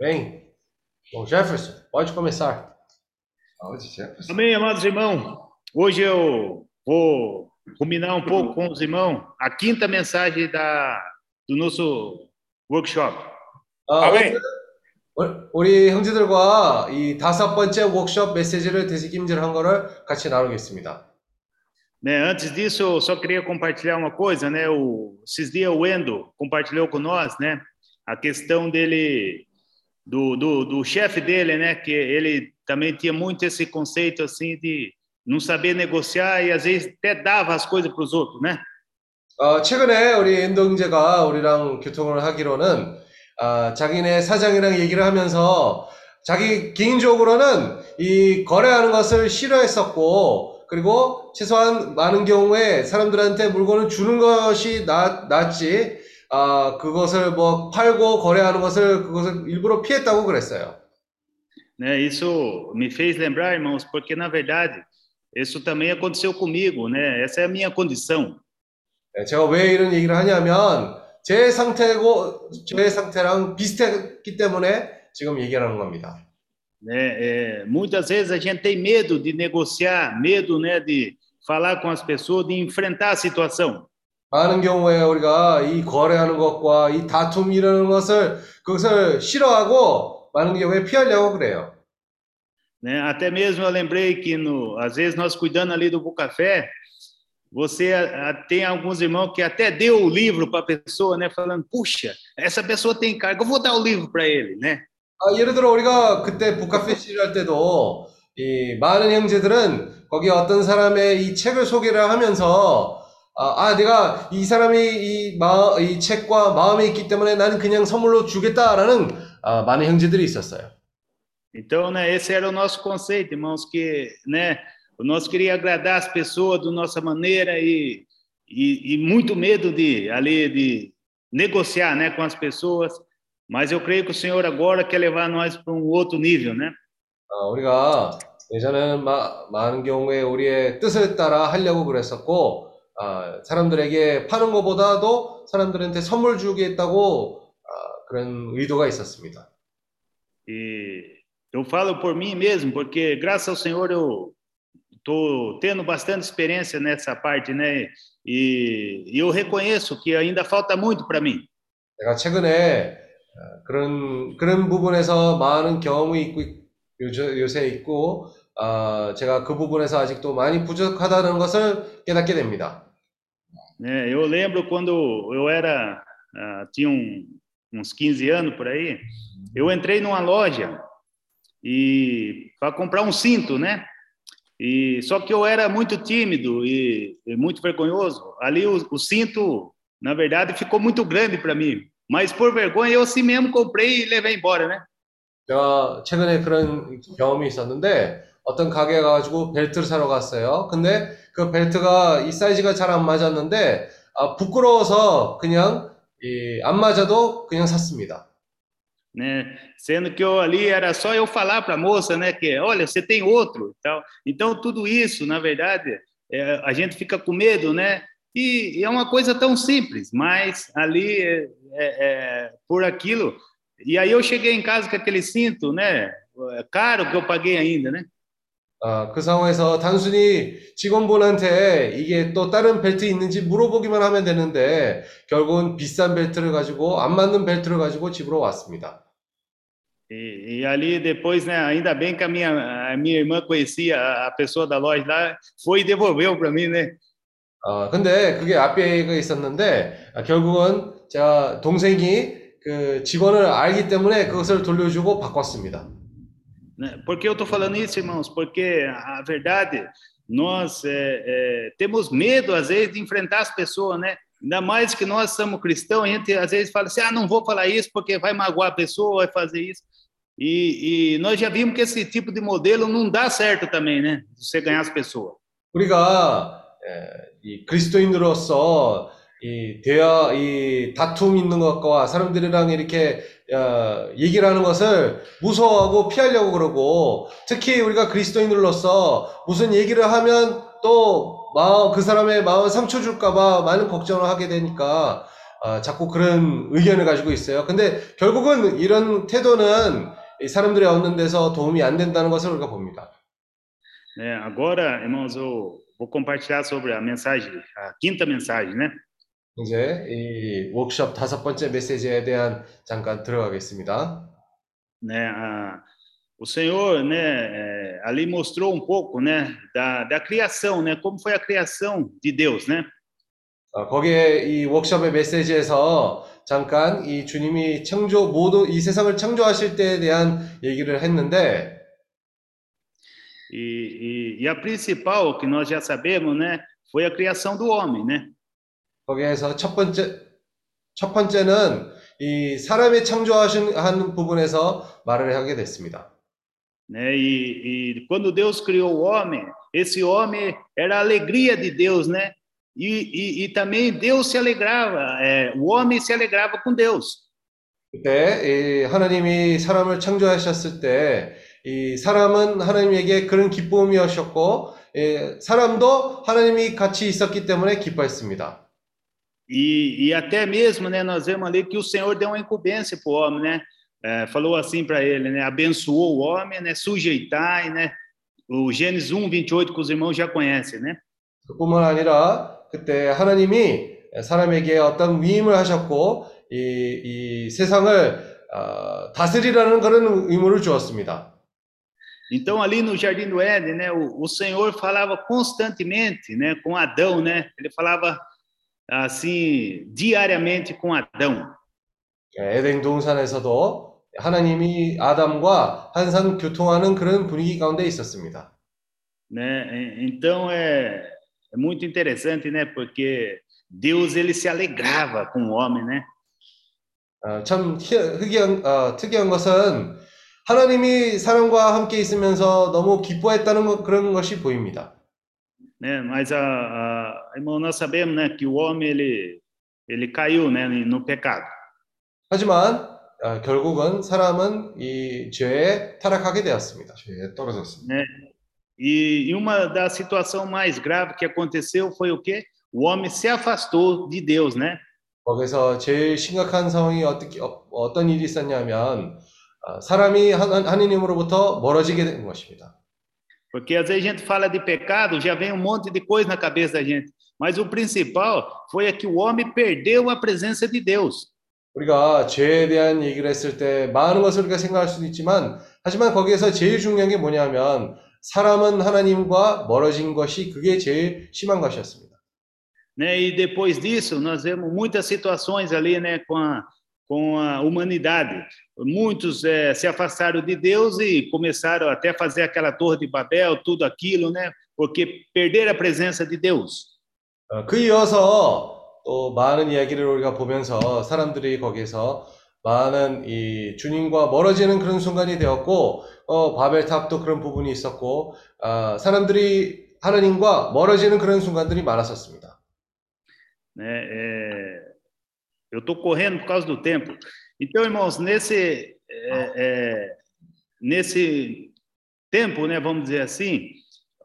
Bem, bom, Jefferson, pode começar. Aonde, Jefferson? Amém, amados irmãos. Hoje eu vou ruminar um pouco com os irmãos a quinta mensagem da, do nosso workshop. 아, 아멘. 오늘 우리 형제들과 이 다섯 번째 워크숍 메시지를 되새김질한 거를 같이 나누겠습니다. Né, antes disso, eu só queria compartilhar uma coisa, né? O, esses dias o Endo compartilhou com nós, né? A questão dele, do, do, do chefe dele, né? Que ele também tinha muito esse conceito, assim, de não saber negociar e às vezes até dava as coisas para os outros, né? 어, 최근에 우리 엔도 형제가 우리랑 교통을 하기로는 아, 자기네 사장이랑 얘기를 하면서 자기 개인적으로는 이 거래하는 것을 싫어했었고 그리고 최소한 많은 경우에 사람들한테 물건을 주는 것이 나, 낫지 아, 그것을 뭐 팔고 거래하는 것을 그것을 일부러 피했다고 그랬어요. né? Isso me fez lembrar, irmãos, porque na verdade isso também aconteceu comigo, né? Essa é a minha condição. 네, 제가 왜 이런 얘기를 하냐면 제 상태고 제 상태랑 비슷했기 때문에 지금 얘기하는 겁니다. né? É, muitas vezes a gente tem medo de negociar, medo, né, de falar com as pessoas, de enfrentar a situação. 많은 경우에 우리가 이 거래하는 것과 이 다툼 이라는 것을 그것을 싫어하고 많은 경우에 피하려고 그래요. Né? Até mesmo eu lembrei que no, às vezes nós cuidando ali do Bucafé, você tem alguns irmãos que até deu o livro para a pessoa, né, falando, puxa, essa pessoa tem carga, eu vou dar o livro para ele, né? 아, 예를 들어 우리가 그때 북카페 시를 할 때도 이 많은 형제들은 거기 어떤 사람의 이 책을 소개를 하면서 아, 아, 내가 이 사람이 이, 마, 이 책과 마음에 있기 때문에 나는 그냥 선물로 주겠다라는 아, 많은 형제들이 있었어요. Então, né, esse era o nosso conceito, irmãos, que, né, nós queria agradar as pessoas da nossa maneira e, e, e muito medo de ali de negociar, né, com as pessoas. Mas eu creio que o Senhor agora quer levar nós para um outro nível, né? 아, 우리가 예전에는 마, 많은 경우에 우리의 뜻을 따라 하려고 그랬었고, 아, 사람들에게 파는 것보다도 사람들한테 선물 주겠다고 아, 그런 의도가 있었습니다. E eu falo por mim mesmo, porque graças ao Senhor eu estou tendo bastante experiência nessa parte, né? E, e eu reconheço que ainda falta muito para mim. 내가 최근에 아, 그런 그런 부분에서 많은 경험이 있고 요새 있고, 아, 제가 그 부분에서 아직도 많이 부족하다는 것을 깨닫게 됩니다. né? Eu lembro quando eu era, ah, tinha um- uns 15 anos por aí, eu entrei numa loja e para comprar um cinto, né? E só que eu era muito tímido e, e muito vergonhoso. Ali o, o cinto, na verdade, ficou muito grande para mim. Mas por vergonha eu assim mesmo comprei e levei embora, né? 제가 최근에 그런 경험이 있었는데 어떤 가게에 가가지고 벨트를 사러 갔어요. 근데 그 벨트가 이 사이즈가 잘 안 맞았는데 아, 부끄러워서 그냥 이, 안 맞아도 그냥 샀습니다. né? Sendo que eu ali era só eu falar para a moça, né, que olha, você tem outro, e tal. Então tudo isso, na verdade, é, a gente fica com medo, né? E, e é uma coisa tão simples, mas ali é, é, é, por aquilo. E aí eu cheguei em casa com aquele cinto, né? é Caro que eu paguei ainda, né? 아, 그 상황에서 단순히 직원분한테 이게 또 da른 벨트 있는지 물어보기만 하면 되는데 결국은 비싼 벨트를 가지고 안 맞는 벨트를 가지고 집으로 왔습니다. E, e ali depois, né? Ainda bem que a minha a minha irmã conhecia a, pessoa da loja lá, foi e devolveu para mim, né? 아, 근데 그게 앞에가 있었는데, 아, 결국은 제가 동생이 그 직원을 알기 때문에 그것을 돌려주고 바꿨습니다. né? Por que eu estou falando isso, irmãos? Porque a verdade, nós é, é, temos medo, às vezes, de enfrentar as pessoas, né? Ainda mais que nós somos cristãos, a gente às vezes fala assim: ah, não vou falar isso porque vai magoar a pessoa, vai fazer isso. E, e nós já vimos que esse tipo de modelo não dá certo também, né? Você ganhar as pessoas. 우리가 에, 이 그리스도인으로서 이 대화, 이 다툼 있는 것과 사람들이랑 이렇게 어, 얘기를 하는 것을 무서워하고 피하려고 그러고 특히 우리가 그리스도인으로서 무슨 얘기를 하면 또 마음, 그 사람의 마음 상처 줄까봐 많은 걱정을 하게 되니까 어, 자꾸 그런 의견을 가지고 있어요. 근데 결국은 이런 태도는 이 사람들이 얻는 데서 도움이 안 된다는 것을 우리가 봅니다. né? Agora, irmãos, eu vou compartilhar sobre a mensagem, a quinta mensagem, né? 이제 이 워크숍 다섯 번째 메시지에 대한 잠깐 들어가겠습니다. né? A, o Senhor, né, é, ali mostrou um pouco, né, da, da criação, né? Como foi a criação de Deus, né? 어, 거기에 이 워크숍의 메시지에서 잠깐 이 주님이 창조 모두 이 세상을 창조하실 때에 대한 얘기를 했는데 E, e, e a principal, que nós já sabemos, né, foi a criação do homem, né? 거기에서 첫 번째 첫 번째는 이 사람이 창조하신 한 부분에서 말을 하게 됐습니다. né? E, e quando Deus criou o homem, esse homem era a alegria de Deus, né? E, e, e também Deus se alegrava, é, o homem se alegrava com Deus. 그때 이 하나님이 사람을 창조하셨을 때 이 사람은 하나님에게 그런 기쁨이었었고 예, 사람도 하나님이 같이 있었기 때문에 기뻐했습니다. E, e até mesmo, né, nós vemos ali que o Senhor deu uma incumbência para o homem, né? É, falou assim para ele, né? Abençoou o homem, né? Sujeitar, né? O Gênesis 1, 28, que os irmãos já conhecem, né? 그뿐만 아니라 그때 하나님이 사람에게 어떤 위임을 하셨고 이, 이 세상을 어, 다스리라는 그런 의무를 주었습니다. Então, ali no Jardim do Éden, né? O, o Senhor falava constantemente, né? Com Adão, né? Ele falava assim, diariamente com Adão. 에덴 동산에서도 하나님이 아담과 항상 교통하는 그런 분위기 가운데 있었습니다. né? E- Então é, é muito interessante, né? Porque Deus ele se alegrava com o homem, né? 어, 참 희- 특이한, 어, 특이한 것은 하나님이 사람과 함께 있으면서 너무 기뻐했다는 것- 그런 것이 보입니다. Né? Mas a, a irmão, nós sabemos, né? Que o homem ele ele caiu, né? No pecado. 하지만 어, 결국은 사람은 이 죄에 타락하게 되었습니다. 죄에 떨어졌습니다. E, e uma das situações mais graves que aconteceu foi o quê? O homem se afastou de Deus, né? 거기서 제일 심각한 상황이 어떻게 어, 어떤 일이 있었냐면 어, 사람이 하- 하나님으로부터 멀어지게 된 것입니다. Porque às vezes a gente fala de pecado, já vem um monte de coisa na cabeça da gente. Mas o principal foi é que o homem perdeu a presença de Deus. 우리가 죄에 대한 얘기를 했을 때 많은 것을 우리가 생각할 수도 있지만 하지만 거기에서 제일 중요한 게 뭐냐면 사람은 하나님과 멀어진 것이 그게 제일 심한 것이었습니다. Né? E depois disso, nós vemos muitas situações ali né, com, a, com a humanidade. Muitos eh, se afastaram de Deus e começaram até a fazer aquela torre de Babel, tudo aquilo, né? Porque perderam a presença de Deus. 어, 그 이어서 또 많은 이야기를 우리가 보면서 사람들이 거기서 많은 이 주님과 멀어지는 그런 순간이 되었고 어, 바벨탑도 그런 부분이 있었고 아, 사람들이 하나님과 멀어지는 그런 순간들이 많았었습니다. Né? É, eu estou correndo por causa do tempo. Então, irmãos, nesse, é, é, nesse tempo, né, vamos dizer assim,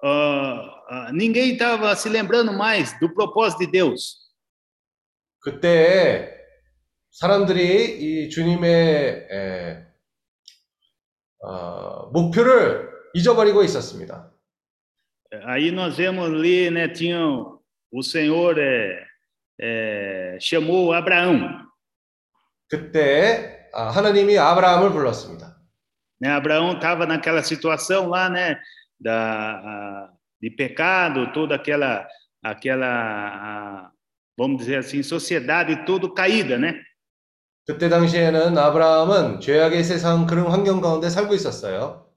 ah, ah, ninguém estava se lembrando mais do propósito de Deus. 그때 사람들이 이 주님의 에, 어, 목표를 잊어버리고 있었습니다. Aí nós vemos ali, né, tinha o Senhor é, é, chamou Abraão. 그때 아, 하나님이 아브라함을 불렀습니다. Né? Abraão estava naquela situação lá, né, da, a- de pecado, toda aquela, aquela, a- vamos dizer assim, sociedade toda caída, né? 그때 당시에는 아브라함은 죄악의 세상 그런 환경 가운데 살고 있었어요.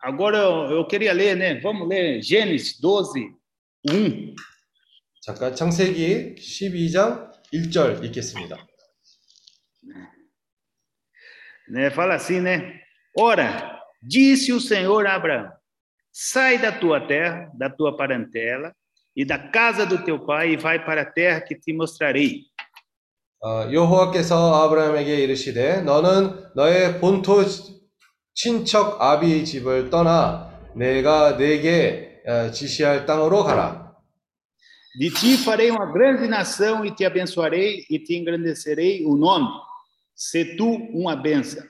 Agora eu, eu queria ler, né? Vamos ler Gênesis 12, 1. 잠깐 창세기 12장 1절 읽겠습니다. né? Fala assim, né? Ora, disse o Senhor a Abraão: Sai da tua terra, da tua parentela e da casa do teu pai e vai para a terra que te mostrarei. 어, 여호와께서 아브라함에게 이르시되 너는 너의 본토 친척 아비의 집을 떠나 내가 어, 지시할 땅으로 가라. De ti farei uma grande nação e te abençoarei e te engrandecerei o nome. Se tu uma benção.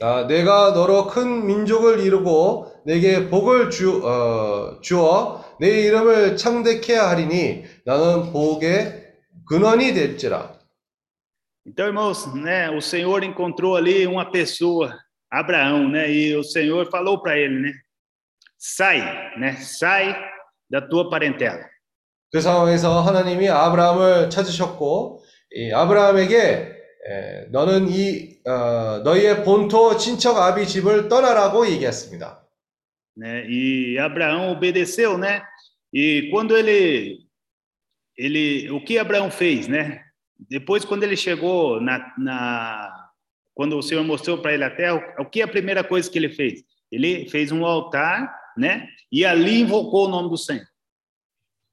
아, 내가 너로 큰 민족을 이루고 내게 복을 주, 어, 주어 내 이름을 창대케 하리니 나는 복의 근원이 될지라. Então, irmãos, né, o Senhor encontrou ali uma pessoa, Abraão, né, e o Senhor falou para ele, né, sai, né, sai da tua parentela. 그 상황에서 하나님이 아브라함을 찾으셨고 이 아브라함에게 에, 너는 이 어, 너희의 본토 친척 아비 집을 떠나라고 얘기했습니다. né? E Abraão obedeceu, né? E quando ele ele o que Abraão fez, né? Depois quando ele chegou na, na quando o Senhor mostrou para ele a terra, o que é a primeira coisa que ele fez? Ele fez um altar, né? E ali invocou o nome do Senhor.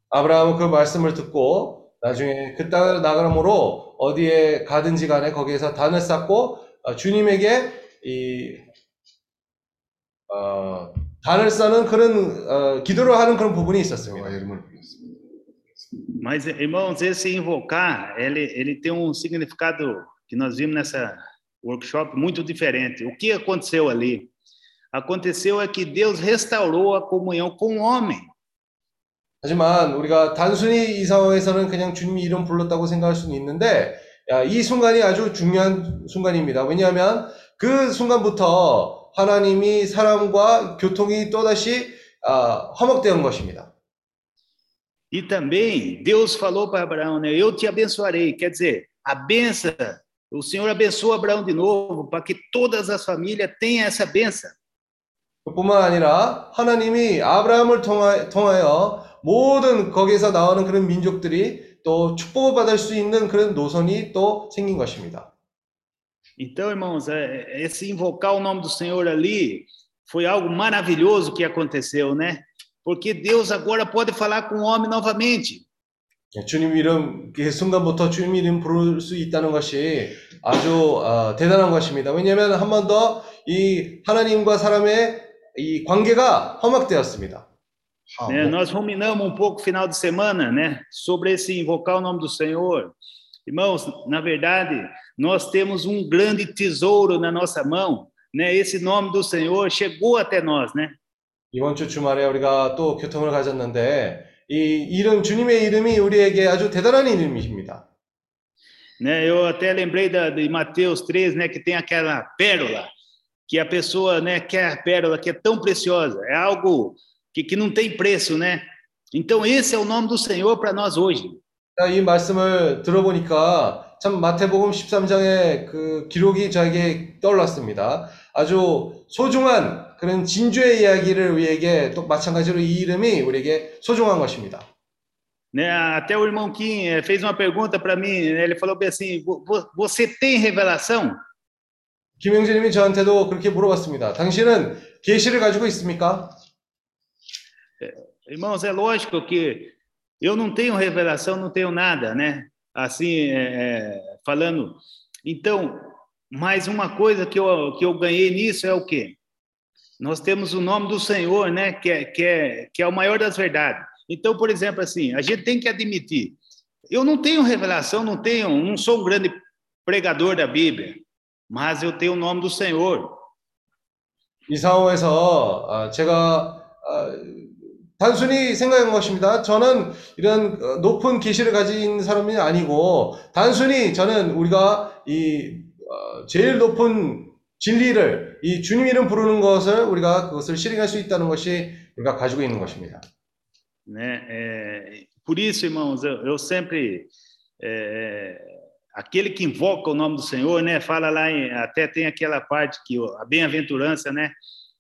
아브라함은 그 말씀을 듣고 나중에 그 땅을 나가므로 어디에 가든지 간에 거기에서 단을 쌓고 어, 주님에게 이 어, 단을 쌓는 그런 어, 기도를 하는 그런 부분이 있었습니다. 여호와 이름을 불렀습니다. Mas irmãos, esse invocar, ele ele tem um significado que nós vimos nessa workshop muito diferente. O que aconteceu ali? Aconteceu é que Deus restaurou a comunhão com o homem. 하지만 우리가 단순히 이 상황에서는 그냥 주님 이름 불렀다고 생각할 수는 있는데 야, 이 순간이 아주 중요한 순간입니다. 왜냐하면 그 순간부터 하나님이 사람과 교통이 또다시 아, 화목되는 것입니다. E também Deus falou para Abraão, né? Eu te abençoarei. Quer dizer, a benção, o Senhor abençoa Abraão de novo, para que todas as famílias tenham essa benção. 그뿐만 아니라 하나님이 아브라함을 통하, 통하여 모든 거기에서 나오는 그런 민족들이 또 축복을 받을 수 있는 그런 노선이 또 생긴 것입니다. Então, irmãos, é- esse invocar o nome do Senhor ali foi algo maravilhoso que aconteceu, né? Porque Deus agora pode falar com o homem novamente. 주님 이름 그 순간부터 주님 이름 부를 수 있다는 것이 아주 어, 대단한 것입니다. 왜냐하면 한 번 더 이 하나님과 사람의 이 관계가 화목되었습니다. né? Nós ruminamos um pouco final de semana, né? Sobre esse invocar o nome do Senhor. Irmãos, na verdade, nós temos um grande tesouro na nossa mão, né? Esse nome do Senhor chegou até nós, né? 이번 주 주말에 우리가 또 교통을 가졌는데 이 이름 주님의 이름이 우리에게 아주 대단한 이름입니다. né? Eu até lembrei da, de Mateus 3, né? Que tem aquela pérola, que a pessoa, né? Quer a pérola que é tão preciosa, é algo que, que não tem preço, né? Então esse é o nome do Senhor para nós hoje. 자, 이 말씀을 들어보니까 참 마태복음 13장의 그 기록이 저에게 떠올랐습니다. 아주 소중한 그런 진주의 이야기를 우리에게 또 마찬가지로 이 이름이 우리에게 소중한 것입니다. Né? Até o irmão Kim eh, fez uma pergunta para mim, ele falou bem assim: "Vo- vo- você tem revelação? 김영진님이 저한테도 그렇게 물어봤습니다. 당신은 계시를 가지고 있습니까? Irmãos, é lógico que eu não tenho revelação, não tenho nada, né? Assim, é, é, falando. Então, mais uma coisa que eu, que eu ganhei nisso é o quê? Nós temos o nome do Senhor, né? Que é, que é, que é o maior das verdades. Então, por exemplo, assim, a gente tem que admitir: eu não tenho revelação, não tenho, não sou um grande pregador da Bíblia, mas eu tenho o nome do Senhor. 이 상황에서 아, 제가 아, 단순히 생각한 것입니다. 저는 이런 어, 높은 계시를 가진 사람이 아니고 단순히 저는 우리가 이 어, 제일 높은 진리를 이 주님 이름 부르는 것을 우리가 그것을 실행할 수 있다는 것이 우리가 가지고 있는 것입니다. né? É, por isso, irmãos, eu, eu sempre é, aquele que invoca o nome do Senhor, né? Fala lá até tem aquela parte que a bem-aventurança, né?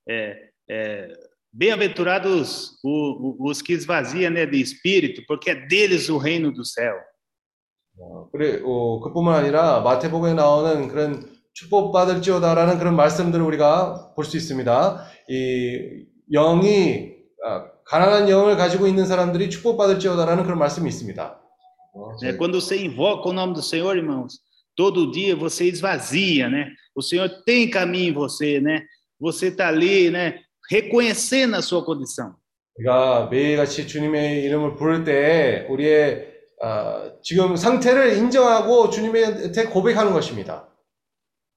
É, é, bem-aventurados o- o- os que esvaziam, né, de espírito, porque é deles o reino do céu. 어, 그래, 어, 그뿐만 아니라 마태복음에 나오는 그런 축복받을지어다라는 그런 말씀들을 우리가 볼 수 있습니다. 이 영이 아, 가난한 영을 가지고 있는 사람들이 축복받을지어다라는 그런 말씀이 있습니다. né? Quando você invoca o nome do Senhor, irmãos, todo dia você esvazia, né? O Senhor tem caminho em você, né? Você está ali, né? Reconhecendo a sua condição. 우리가 매일같이 주님의 이름을 부를 때 우리의 아, 지금 상태를 인정하고 주님한테 고백하는 것입니다.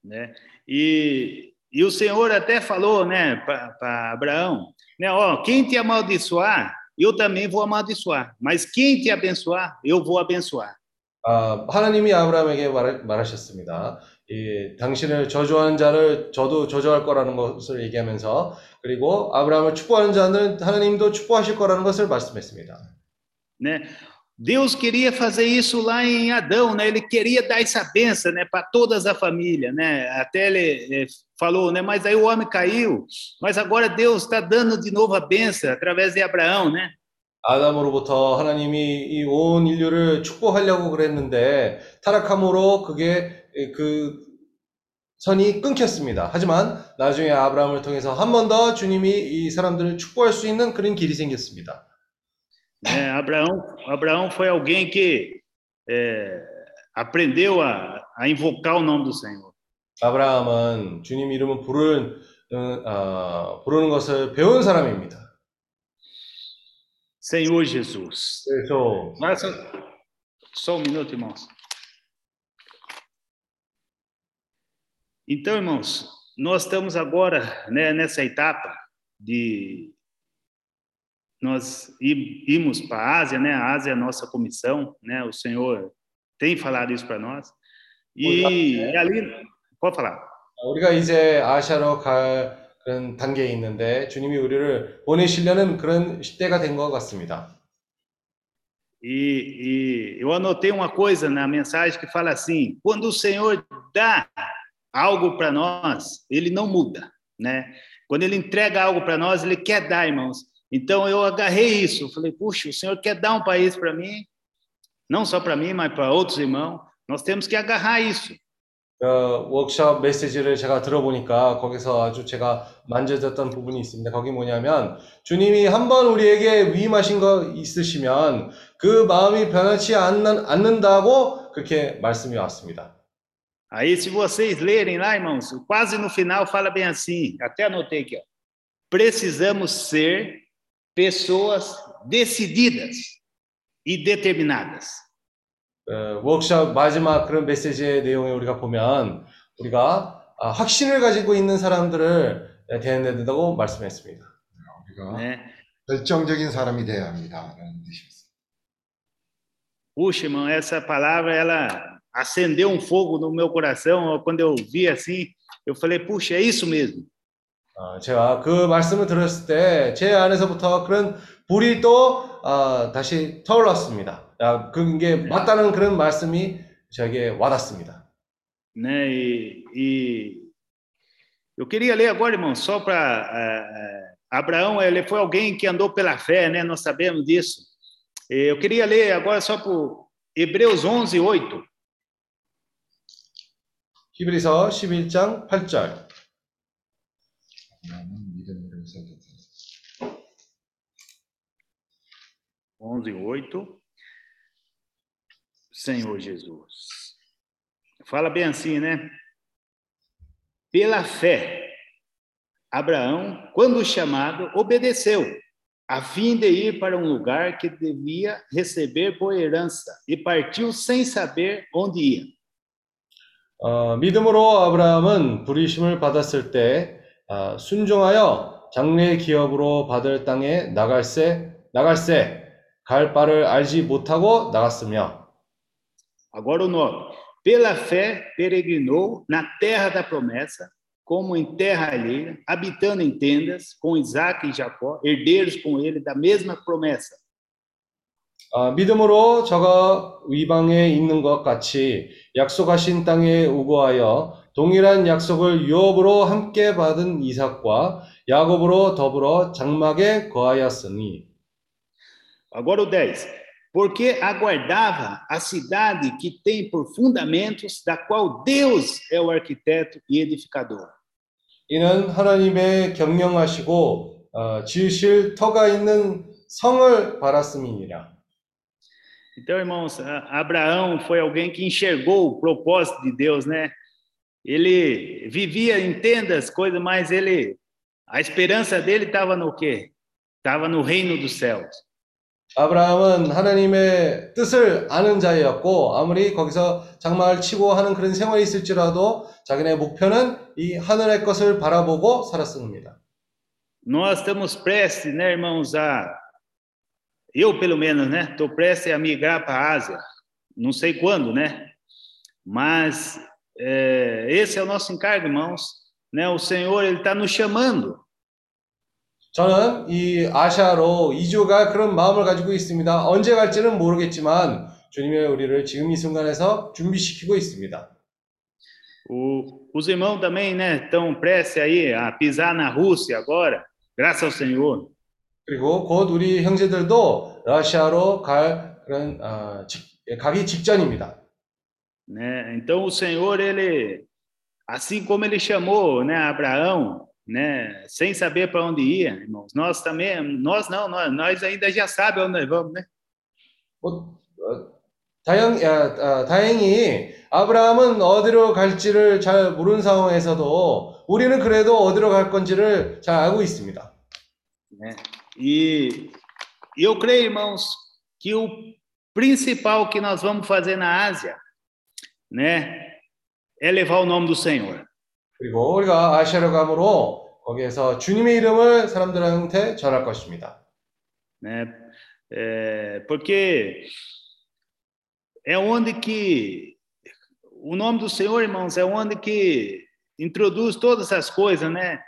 né? E, e o Senhor até falou, né, para Abraão, né, ó, quem te amaldiçoar, eu também vou amaldiçoar, mas quem te abençoar, eu vou abençoar. 아, 하나님이 아브라함에게 말, 말하셨습니다. 이, 당신을 저주하는 자를 저도 저주할 거라는 것을 얘기하면서 그리고 아브라함을 축복하는 자는 하나님도 축복하실 거라는 것을 말씀했습니다. né? Deus queria fazer isso lá em Adão, né? Ele queria dar essa benção, né, para todas a família, né? Até ele eh, falou, né? Mas aí o homem caiu, mas agora Deus está dando de novo a benção através de Abraão, né? 아담으로부터 하나님이 이 온 인류를 축복하려고 그랬는데 타락함으로 그게 그 선이 끊겼습니다. 하지만 나중에 아브라함을 통해서 한 번 더 주님이 이 사람들을 축복할 수 있는 그런 길이 생겼습니다. né? Abraão, Abraão foi alguém que eh, aprendeu a, a invocar o nome do Senhor. 아브라함은 주님 이름을 부르는, 어, 부르는 것을 배운 사람입니다. Senhor Jesus. 그래서 só, só um minuto, irmãos. Então, irmãos, nós estamos agora né, nessa etapa de nós ir- irmos para a Ásia, né? A Ásia é a nossa comissão, né? O Senhor tem falado isso para nós. E, e ali, pode falar. 우리가 이제 아시아로 갈 그런 단계에 있는데 주님이 우리를 보내시려는 그런 시대가 된 것 같습니다. E, e eu anotei uma coisa na mensagem que fala assim: quando o Senhor dá algo para nós, ele não muda, né? Quando ele entrega algo para nós, ele quer dar, irmãos. Então eu agarrei isso, falei: puxa, o Senhor quer dar um país para mim, não só para mim, mas para outros irmãos. Nós temos que agarrar isso. 그 워크숍 메시지를 제가 들어보니까 거기서 아주 제가 만져졌던 부분이 있습니다. 거기 뭐냐면 주님이 한번 우리에게 위임하신 거 있으시면 그 마음이 변하지 않는, 않는다고 그렇게 말씀이 왔습니다. Aí, se vocês lerem lá, irmãos, quase no final fala bem assim, até anotei aqui, ó. Precisamos ser pessoas decididas e determinadas. 그 워크숍 마지막 그런 메시지의 내용에 우리가 보면 우리가 아, 확신을 가지고 있는 사람들을 대해야 된다고 말씀했습니다. 우리가 Né? 결정적인 사람이 되어야 합니다라는 뜻이었어요. Puxa, irmão, essa palavra, ela acendeu um fogo no meu coração. ó, Quando eu vi assim, eu falei, puxa, é isso mesmo. 아, 제가 그 말씀을 들었을 때 제 안에서부터 그런 불이 또 아, 다시 타올랐습니다. 아, 그게 맞다는 그런 말씀이 저에게 와닿습니다. Né? E, e eu queria ler agora, irmão, só para Abraão, ele foi alguém que andou pela fé, né? Nós sabemos disso. Eh, Eu queria ler agora só por Hebreus 11, 8. 히브리서 11장 8절. 아브라함은 믿음으로 살았다. 11, 8. Senhor Jesus. Fala bem assim, né? Pela fé, Abraão, quando chamado, obedeceu, a fim de ir para um lugar que devia receber por herança, e partiu sem saber onde ia. 어, 믿음으로 아브라함은 부르심을 받았을 때 아, 순종하여 장래 기업으로 받을 땅에 나갈새 나갈새 갈 바를 알지 못하고 나갔으며 Agora o 9. Pela fé, peregrinou na terra da promessa, como em terra alheia, habitando em tendas, com Isaac e Jacó, herdeiros com ele da mesma promessa. 아, 믿음으로 저가 위방에 있는 것 같이 약속하신 땅에 우거하여 동일한 약속을 유업으로 함께 받은 이삭과 야곱으로 더불어 장막에 거하였으니 Agora o 10. Porque aguardava a cidade que tem por fundamentos, da qual Deus é o arquiteto e edificador. 이는 하나님의 경영하시고 어, 지으실 터가 있는 성을 바랐음이니라. Então, irmãos, a- Abraão foi alguém que enxergou o propósito de Deus, né? Ele vivia em tendas, coisas, mas ele, a esperança dele estava no quê? estava no reino dos céus. 아브라함은 하나님의 뜻을 아는 자였고 아무리 거기서 장막을 치고 하는 그런 생활이 있을지라도 자기네 목표는 이 하늘의 것을 바라보고 살았습니다. Nós estamos prestes, né, irmãos, a. Eu, pelo menos, né? Estou prestes a migrar para a Ásia. Não sei quando, né? Mas é, esse é o nosso encargo, irmãos. Né? O Senhor, Ele está nos chamando. 저는 이 아시아로 이주가 그런 마음을 가지고 있습니다. 언제 갈지는 모르겠지만 주님이 우리를 지금 이 순간에서 준비시키고 있습니다. O, os irmãos também, né? Estão prestes aí a pisar na Rússia agora, graças ao Senhor. 그리고 곧 우리 형제들도 러시아로 갈 그런 아, 직- 가기 직전입니다. né? Então o Senhor ele assim como ele chamou, né, Abraão, né, sem saber para onde ia, irmãos. Nós também, nós não, nós, nós ainda já sabemos onde nós vamos, né? 뭐, 어, 다행, 야, 아, 다행히 아브라함은 어디로 갈지를 잘 모르는 상황에서도 우리는 그래도 어디로 갈 건지를 잘 알고 있습니다. né? E e eu creio, irmãos, que o principal que nós vamos fazer na Ásia, né, é levar o nome do Senhor. 그리고 우리가 아시아로 감으로 거기에서 주님의 이름을 사람들한테 전할 것입니다. né? É, porque é onde que o nome do Senhor, irmãos, é onde que introduz todas essas coisas, né?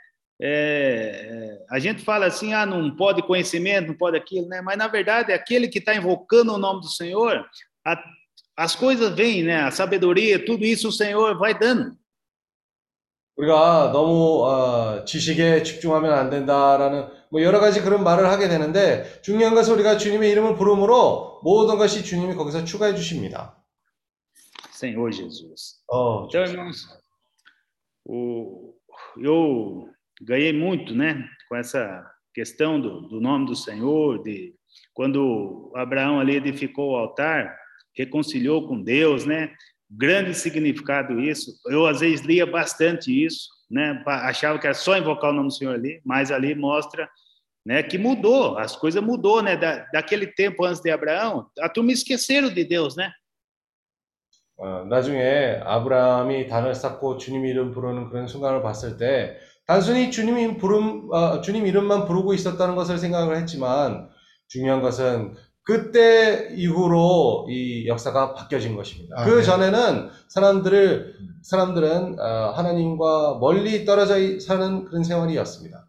É, a gente fala assim, ah, não pode conhecimento, não pode aquilo, né? Mas na verdade, aquele que está invocando o nome do Senhor, a- as coisas vêm, né? A sabedoria, tudo isso o Senhor vai dando. 우리가 너무 어, 지식에 집중하면 안 된다라는 뭐 여러 가지 그런 말을 하게 되는데 중요한 것은 우리가 주님의 이름을 부름으로 모든 것이 주님이 거기서 추가해 주십니다. Senhor Jesus. 어, Então, irmãos, o, eu ganhei muito, né, com essa questão do, do nome do Senhor, de quando Abraão ali edificou o altar, reconciliou com Deus, né? Grande significado isso. Eu às vezes lia bastante isso, né? pa- Achava que era só invocar o nome do Senhor ali, mas ali mostra, né, que mudou, as coisas mudou, né? Da, daquele tempo antes de Abraão, a turma esqueceram de Deus, né? 어, 나중에 아브라함이 단을 쌓고 주님 이름 부르는 그런 순간을 봤을 때 단순히 주님 이름 부름 어, 주님 이름만 부르고 있었다는 것을 생각을 했지만 중요한 것은 그때 이후로 이 역사가 바뀌어진 것입니다. 아, 그 네. 전에는 사람들을 사람들은 어, 하나님과 멀리 떨어져 이- 사는 그런 생활이었습니다.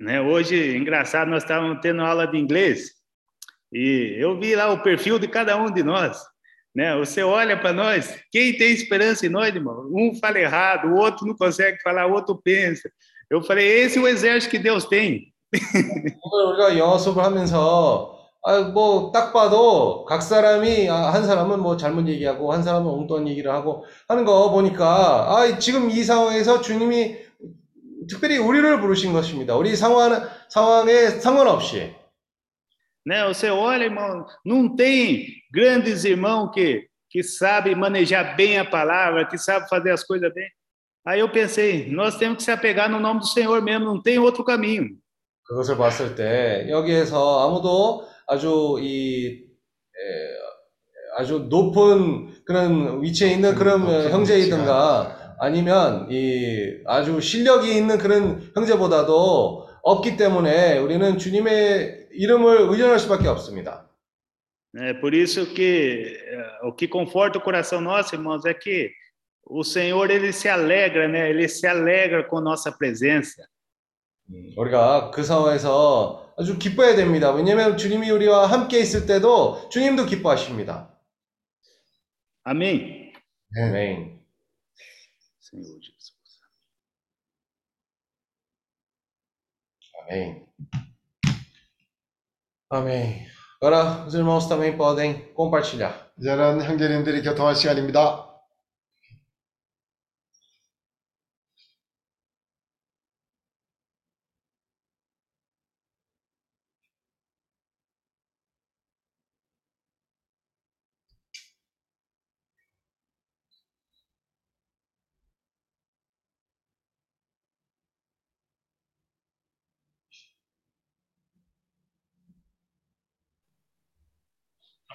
né? Hoje, engraçado, nós estávamos tendo aula de inglês e eu vi lá o perfil de cada um de nós, né? Você olha para nós, quem tem esperança em nós, irmão? Um fala errado, o outro não consegue falar, o outro pensa. Eu falei, esse é o exército que Deus tem. 우리가 영어 수업을 하면서 아, 뭐딱 봐도 각 사람이 아, 한 사람은 뭐 잘못 얘기하고 한 사람은 엉뚱한 얘기를 하고 하는 거 보니까 아, 지금 이 상황에서 주님이 특별히 우리를 부르신 것입니다. 우리 상황 상황에 상관없이 Né? Você olha, irmão, não tem grandes irmãos que que sabem manejar bem a palavra, que sabem fazer as coisas bem. Aí eu pensei, nós temos que se apegar no nome do Senhor mesmo, não tem outro caminho. 그것을 봤을 때 여기에서 아무도 아주 이 에, 아주 높은 그런 위치에 있는 그런 형제이든가 아니면 이 아주 실력이 있는 그런 형제보다도 없기 때문에 우리는 주님의 이름을 의존할 수밖에 없습니다. É por isso que eh, o que conforta o coração nosso, irmãos, é que o Senhor ele se alegra, né? Ele se alegra com nossa presença. 우리가 그 상황에서 아주 기뻐해야 됩니다. 왜냐하면 주님이 우리와 함께 있을 때도 주님도 기뻐하십니다. Amém. 네. 아멘. Senhor Jesus. Amém. Amém. Agora os irmãos também podem compartilhar. 이제는 형제님들이 교통할 시간입니다.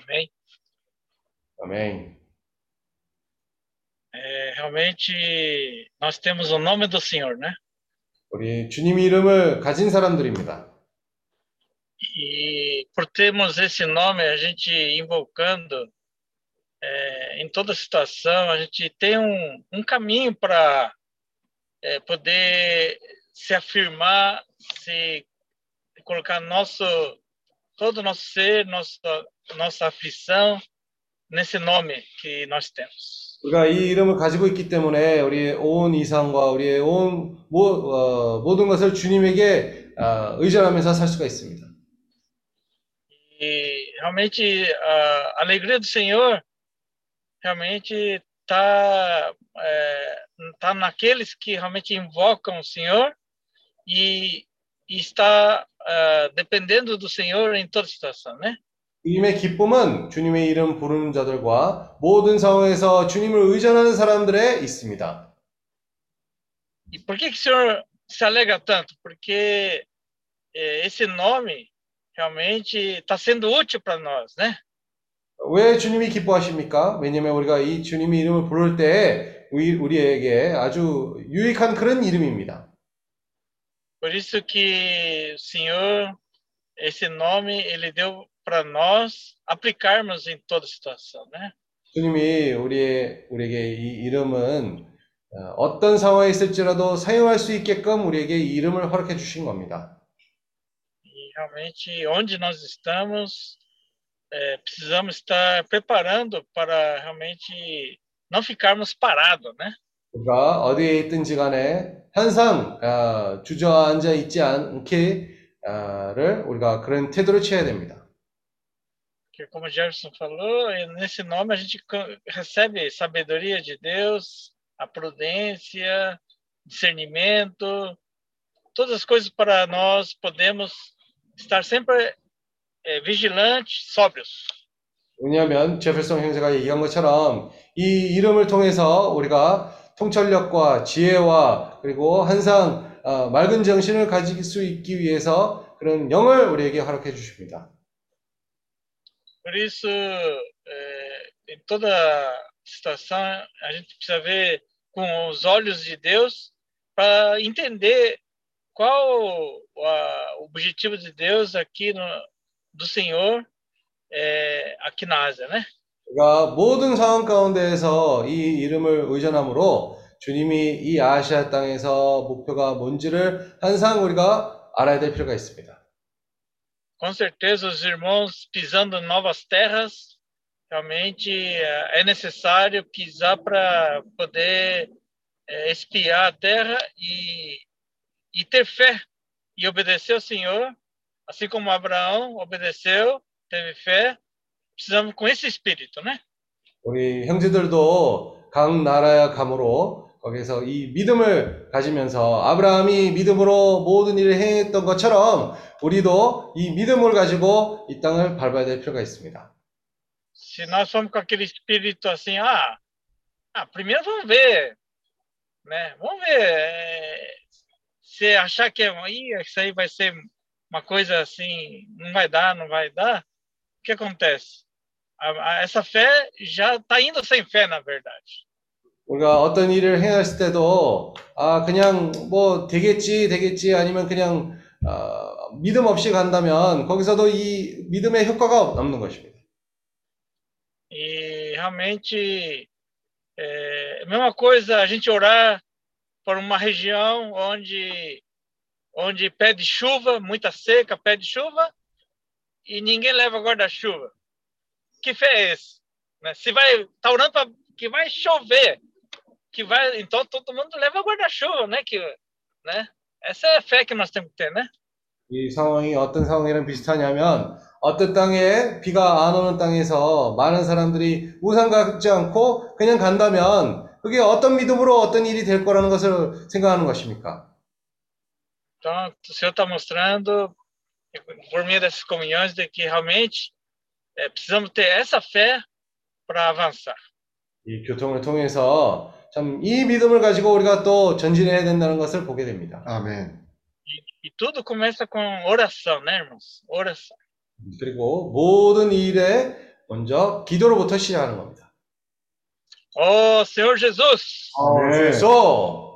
Amém? 아멘. É, realmente, nós temos o nome do Senhor, né? 우리 주님 이름을 가진 사람들입니다. E por termos esse nome, a gente invocando é, em toda situação, a gente tem um, um caminho para é, poder se afirmar, se colocar nosso todo o nosso ser, nossa nossa aflição nesse nome que nós temos. 우리가 이 이름을 가지고 있기 때문에 우리의 온 이상과 우리의 온 모, 어, 모든 것을 주님에게 아, 의존하면서 살 수가 있습니다. E realmente a alegria do Senhor realmente está é, tá naqueles que realmente invocam o Senhor e, e está ah, dependendo do Senhor em toda situação, né? 주님의 기쁨은 주님의 이름 부르는 자들과 모든 상황에서 주님을 의존하는 사람들에 있습니다. E por que, que o Senhor se alegra tanto? Porque eh, esse nome realmente está sendo útil para nós, né? 왜 주님이 기뻐하십니까? 왜냐하면 우리가 이 주님의 이름을 부를 때 우리, 우리에게 아주 유익한 그런 이름입니다. Por isso que o Senhor, esse nome, ele deu para nós aplicarmos em toda situação, né? 주님이 우리의, 우리에게 이 이름은 어, 어떤 상황에 있을지라도 사용할 수 있게끔 우리에게 이 이름을 허락해 주신 겁니다. E realmente, onde nós estamos, eh, precisamos estar preparando para realmente não ficarmos parados, né? 우리가 어디에 있든지 간에 항상 어, 주저앉아 있지 않게를 우리가 그런 태도를 취해야 됩니다. Porque, como o Jefferson falou, eh, nesse nome a gente recebe sabedoria de Deus, a prudência, discernimento, todas as coisas para nós podemos estar sempre eh, vigilantes, sóbrios. 왜냐하면 제ferson 형제가 얘기한 것처럼 이 이름을 통해서 우리가 통찰력과 지혜와 그리고 항상 어, 맑은 정신을 가질 수 있기 위해서 그런 영을 우리에게 허락해 주십니다. Eh, em toda situação, a gente precisa ver com os olhos de Deus para entender qual o objetivo de Deus aqui no, do Senhor eh, aqui na Ásia, né? 우리가 모든 상황 가운데에서 이 이름을 의존함으로 주님이 이 아시아 땅에서 목표가 뭔지를 항상 우리가 알아야 될 필요가 있습니다. Com certeza, os irmãos pisando novas terras, realmente eh, é necessário pisar para poder eh, espiar a terra e, e ter fé e obedecer ao Senhor, assim como Abraão obedeceu, teve fé. Precisamos com esse espírito, né? 우리 형제들도 각 나라에 감으로 거기서 이 믿음을 가지면서 아브라함이 믿음으로 모든 일을 행했던 것처럼 우리도 이 믿음을 가지고 이 땅을 밟아야 될 필요가 있습니다. Se nós formos com aquele espírito assim, ah, ah primeiro vamos ver, né? Vamos ver. eh, se achar que é, isso aí vai ser uma coisa assim, não vai dar, não vai dar, o que acontece? A- a- essa fé já está indo sem fé, na verdade. 우리가 어떤 일을 행했을 때도 아 그냥 뭐 되겠지 되겠지 아니면 그냥 아, 믿음 없이 간다면 거기서도 이 믿음의 효과가 없는 것입니다. E realmente, é, a mesma coisa a gente orar por uma região onde, onde pede chuva, muita seca, pede chuva, e ninguém leva guarda-chuva. Que fé é esse? Né? Se vai, tá orando pra, que vai chover, que vai, então todo mundo leva guarda-chuva, né? Que, né? Essa é a fé que nós temos que ter, né? 이 상황이 어떤 상황이랑 비슷하냐면 어떤 땅에 비가 안 오는 땅에서 많은 사람들이 우산 갖지 않고 그냥 간다면 그게 어떤 믿음으로 어떤 일이 될 거라는 것을 생각하는 것입니까? Então, o Senhor está mostrando, por meio dessas comunhões, de que realmente eh, precisamos ter essa fé para avançar. 이 교통을 통해서 참 이 믿음을 가지고 우리가 또 전진해야 된다는 것을 보게 됩니다. 아멘. E tudo começa com oração, né, irmãos? Oração. 그리고 모든 일에 먼저 기도로부터 시작하는 겁니다. Ó Senhor Jesus, 아멘. 그래서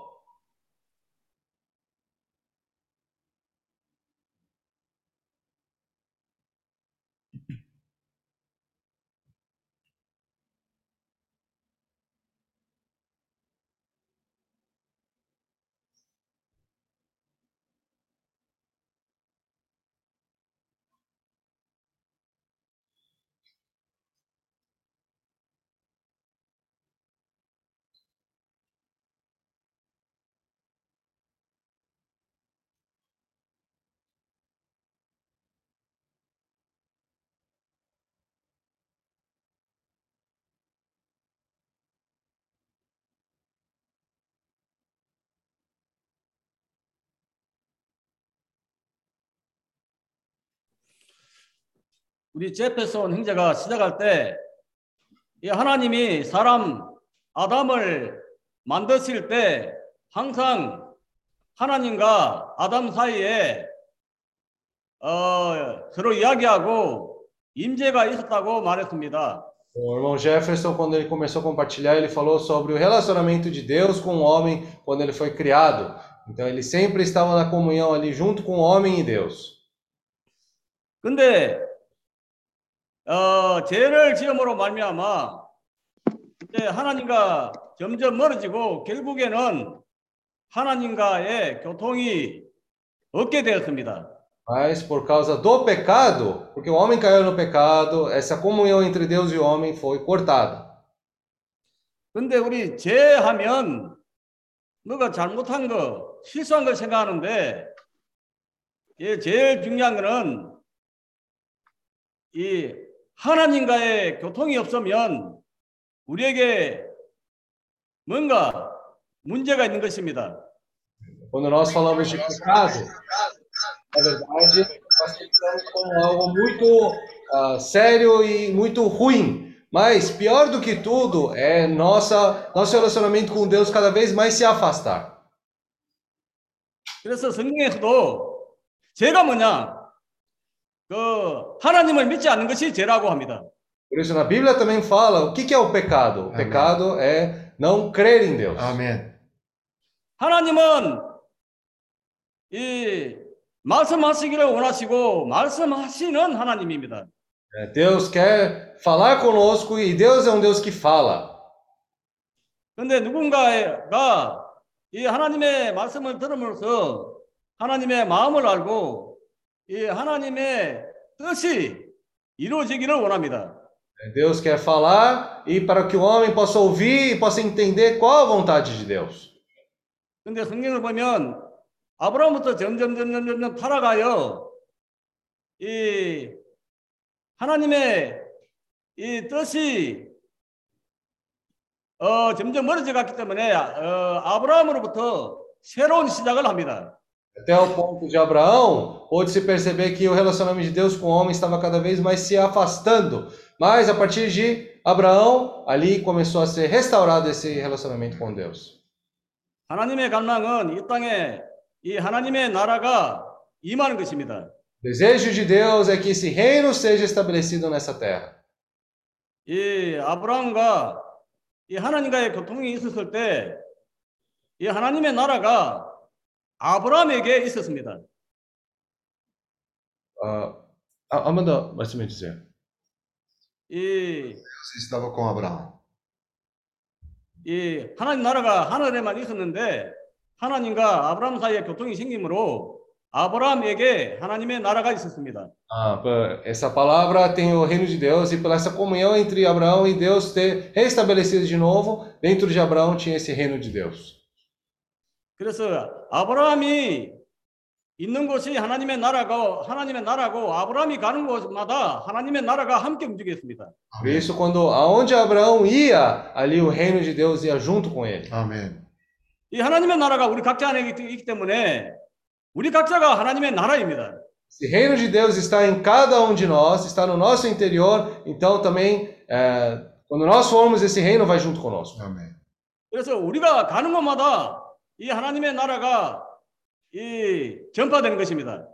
우리 제페손 형제가 시작할 때, 이 하나님이 사람 아담을 만드실 때 항상 하나님과 아담 사이에 어, 서로 이야기하고 임재가 있었다고 말했습니다. o irmão Jefferson, quando ele começou a compartilhar, ele falou sobre o relacionamento de Deus com o homem quando ele foi criado. Então ele sempre estava na comunhão ali junto com o homem e Deus. 근데 어, 죄를 지음으로 말미암아 이제 하나님과 점점 멀어지고 결국에는 하나님과의 교통이 없게 되었습니다. Mas por causa do pecado, porque o homem caiu no pecado, essa comunhão entre Deus e o homem foi cortada. 근데 우리 죄하면 너가 잘못한 거, 실수한 걸 생각하는데, 예, 제일 중요한 거는 이 하나님과의 교통이 없으면 우리에게 뭔가 문제가 있는 것입니다. Quando nós falamos de pecado, na verdade, nós pensamos como algo muito ah, sério e muito ruim. Mas pior do que tudo é nossa, nosso relacionamento com Deus cada vez mais se afastar. 그래서 성경에서도 죄가 뭐냐? 그 하나님을 믿지 않는 것이 죄라고 합니다. Por isso, na Bíblia também fala o que que é o pecado. O Amém. pecado é não crer em Deus. 아멘. 하나님은 이 말씀하시기를 원하시고 말씀하시는 하나님입니다. Deus quer falar conosco e Deus é um Deus que fala. 근데 누군가가 이 하나님의 말씀을 들음으로써 하나님의 마음을 알고 이 하나님의 뜻이 이루어지기를 원합니다. Deus quer falar e para que o homem possa ouvir e possa entender qual a vontade de Deus. 근데 성경을 보면 아브라함부터 점점 점점 점점 타락하여 이 하나님의 이 뜻이 어 점점 멀어져 갔기 때문에 어 아브라함으로부터 새로운 시작을 합니다. Até o ponto de Abraão, pôde-se perceber que o relacionamento de Deus com o homem estava cada vez mais se afastando. Mas a partir de Abraão, ali começou a ser restaurado esse relacionamento com Deus. 하나님의 갈망은 이 땅에 이 하나님의 나라가 임하는 것입니다. O desejo de Deus é que esse reino seja estabelecido nessa terra. 이 아브라함과 이 하나님과의 교통이 있었을 때 이 하나님의 나라가 아브라함에게 있었습니다. Ah, Amanda, 말씀해 주세요. 이, Deus estava com Abraão. 이 하나님 나라가 하늘에만 있었는데 하나님과 아브라함 사이에 교통이 생기므로 아브라함에게 하나님의 나라가 있었습니다. Ah, pa- essa palavra tem o reino de Deus e pela essa comunhão entre Abraão e Deus ter restabelecido de novo, dentro de Abraão tinha esse reino de Deus. 그래서 아브라함이 있는 곳이 하나님의 나라고 하나님의 나라고 아브라함이 가는 곳마다 하나님의 나라가 함께 움직였습니다. Por isso, quando aonde Abraão ia, ali o reino de Deus ia junto com ele. 아멘. 이 하나님의 나라가 우리 각자 안에 있- 있기 때문에 우리 각자가 하나님의 나라입니다. Esse reino de Deus está em cada um de nós, está no nosso interior, então também, é, quando nós formos, esse reino vai junto conosco. 아멘. 그래서 우리가 가는 곳마다 이 하나님의 나라가 이 전파되는 것입니다.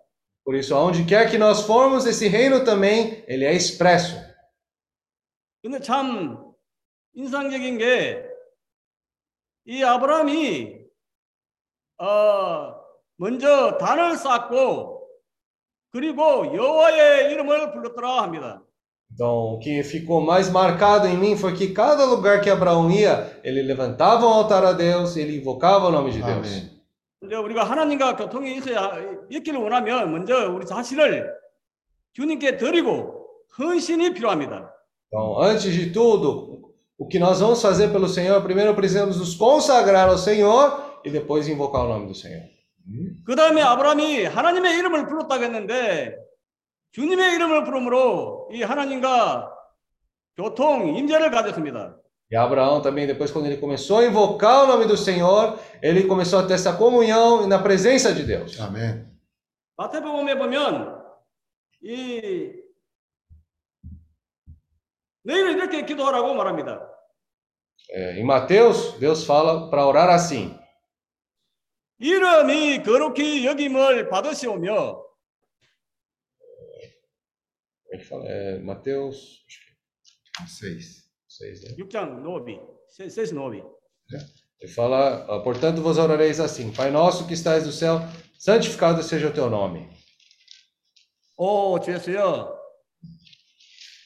Por isso, aonde quer que nós formos, esse reino também, ele é expresso. 근데 참 인상적인 게 이 아브라함이 어 먼저 단을 쌓고 그리고 여호와의 이름을 불렀더라 합니다. Então, o que ficou mais marcado em mim foi que cada lugar que Abraão ia, ele levantava um altar a Deus, ele invocava o nome de Deus. 아멘. 이제 우리가 하나님과 교통이 있어야 있기를 원하면 먼저 우리 자신을 주님께 드리고 헌신이 필요합니다. Então, antes de tudo, o que nós vamos fazer pelo Senhor, primeiro precisamos nos consagrar ao Senhor e depois invocar o nome do Senhor. 그 다음에 아브라함이 하나님의 이름을 불렀다고 했는데 주님의 이름을 부름으로 이 하나님과 교통 임재를 가졌습니다. E Abraão também, depois, quando ele começou a invocar o nome do Senhor, ele começou a ter essa comunhão na presença de Deus. 아멘. 마태복음에 보면 이 너희는 이렇게 기도하라고 말합니다. É, em Mateus, Deus fala para orar assim: 이름이 거룩히 여김을 받으시오며 Como é que fala? É, Mateus Seis. 6, né? 6장 노비, 6 노비. Ele fala, ó, portanto vos orareis assim: Pai nosso que estais no céu, santificado seja o teu nome. 오, 주였어요.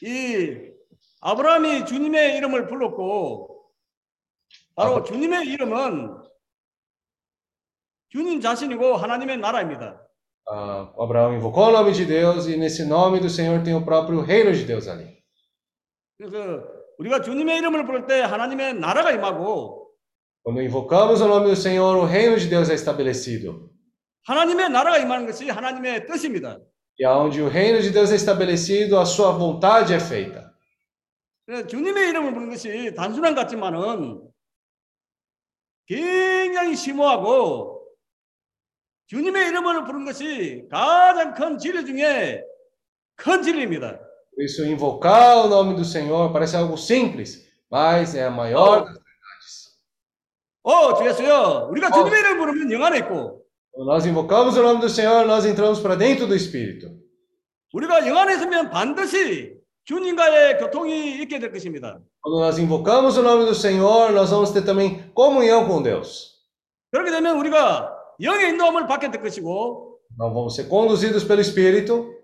이 아브라함이 주님의 이름을 불렀고 바로 주님의 이름은 주님 자신이고 하나님의 나라입니다. Ah, Abraão invocou o nome de Deus e nesse nome do Senhor tem o próprio reino de Deus ali. 그래서 우리가 주님의 이름을 부를 때 하나님의 나라가 임하고 Quando invocamos o nome do Senhor, o reino de Deus é estabelecido. 하나님의 나라가 임하는 것이 하나님의 뜻입니다. E aonde o reino de Deus é estabelecido, a sua vontade é feita. 그래서 주님의 이름을 부르는 것이 단순한 것 같지만은 굉장히 심오하고 주님의 이름을 부르는 것이 가장 큰 진리 중에 큰 진리입니다. Por isso, invocar o nome do Senhor parece algo simples, mas é a maior das verdades. 어, 주였어요. 우리가 주님의 이름을 부르면 영 안에 있고 Quando nós invocamos o nome do Senhor, nós entramos para dentro do Espírito. 우리가 영 안에 있으면 반드시 주님과의 교통이 있게 될 것입니다. Quando nós invocamos o nome do Senhor, nós vamos ter também comunhão com Deus. 그렇게 되면 우리가 영의 인도함을 받게 될 것이고 Nós vamos ser conduzidos pelo Espírito.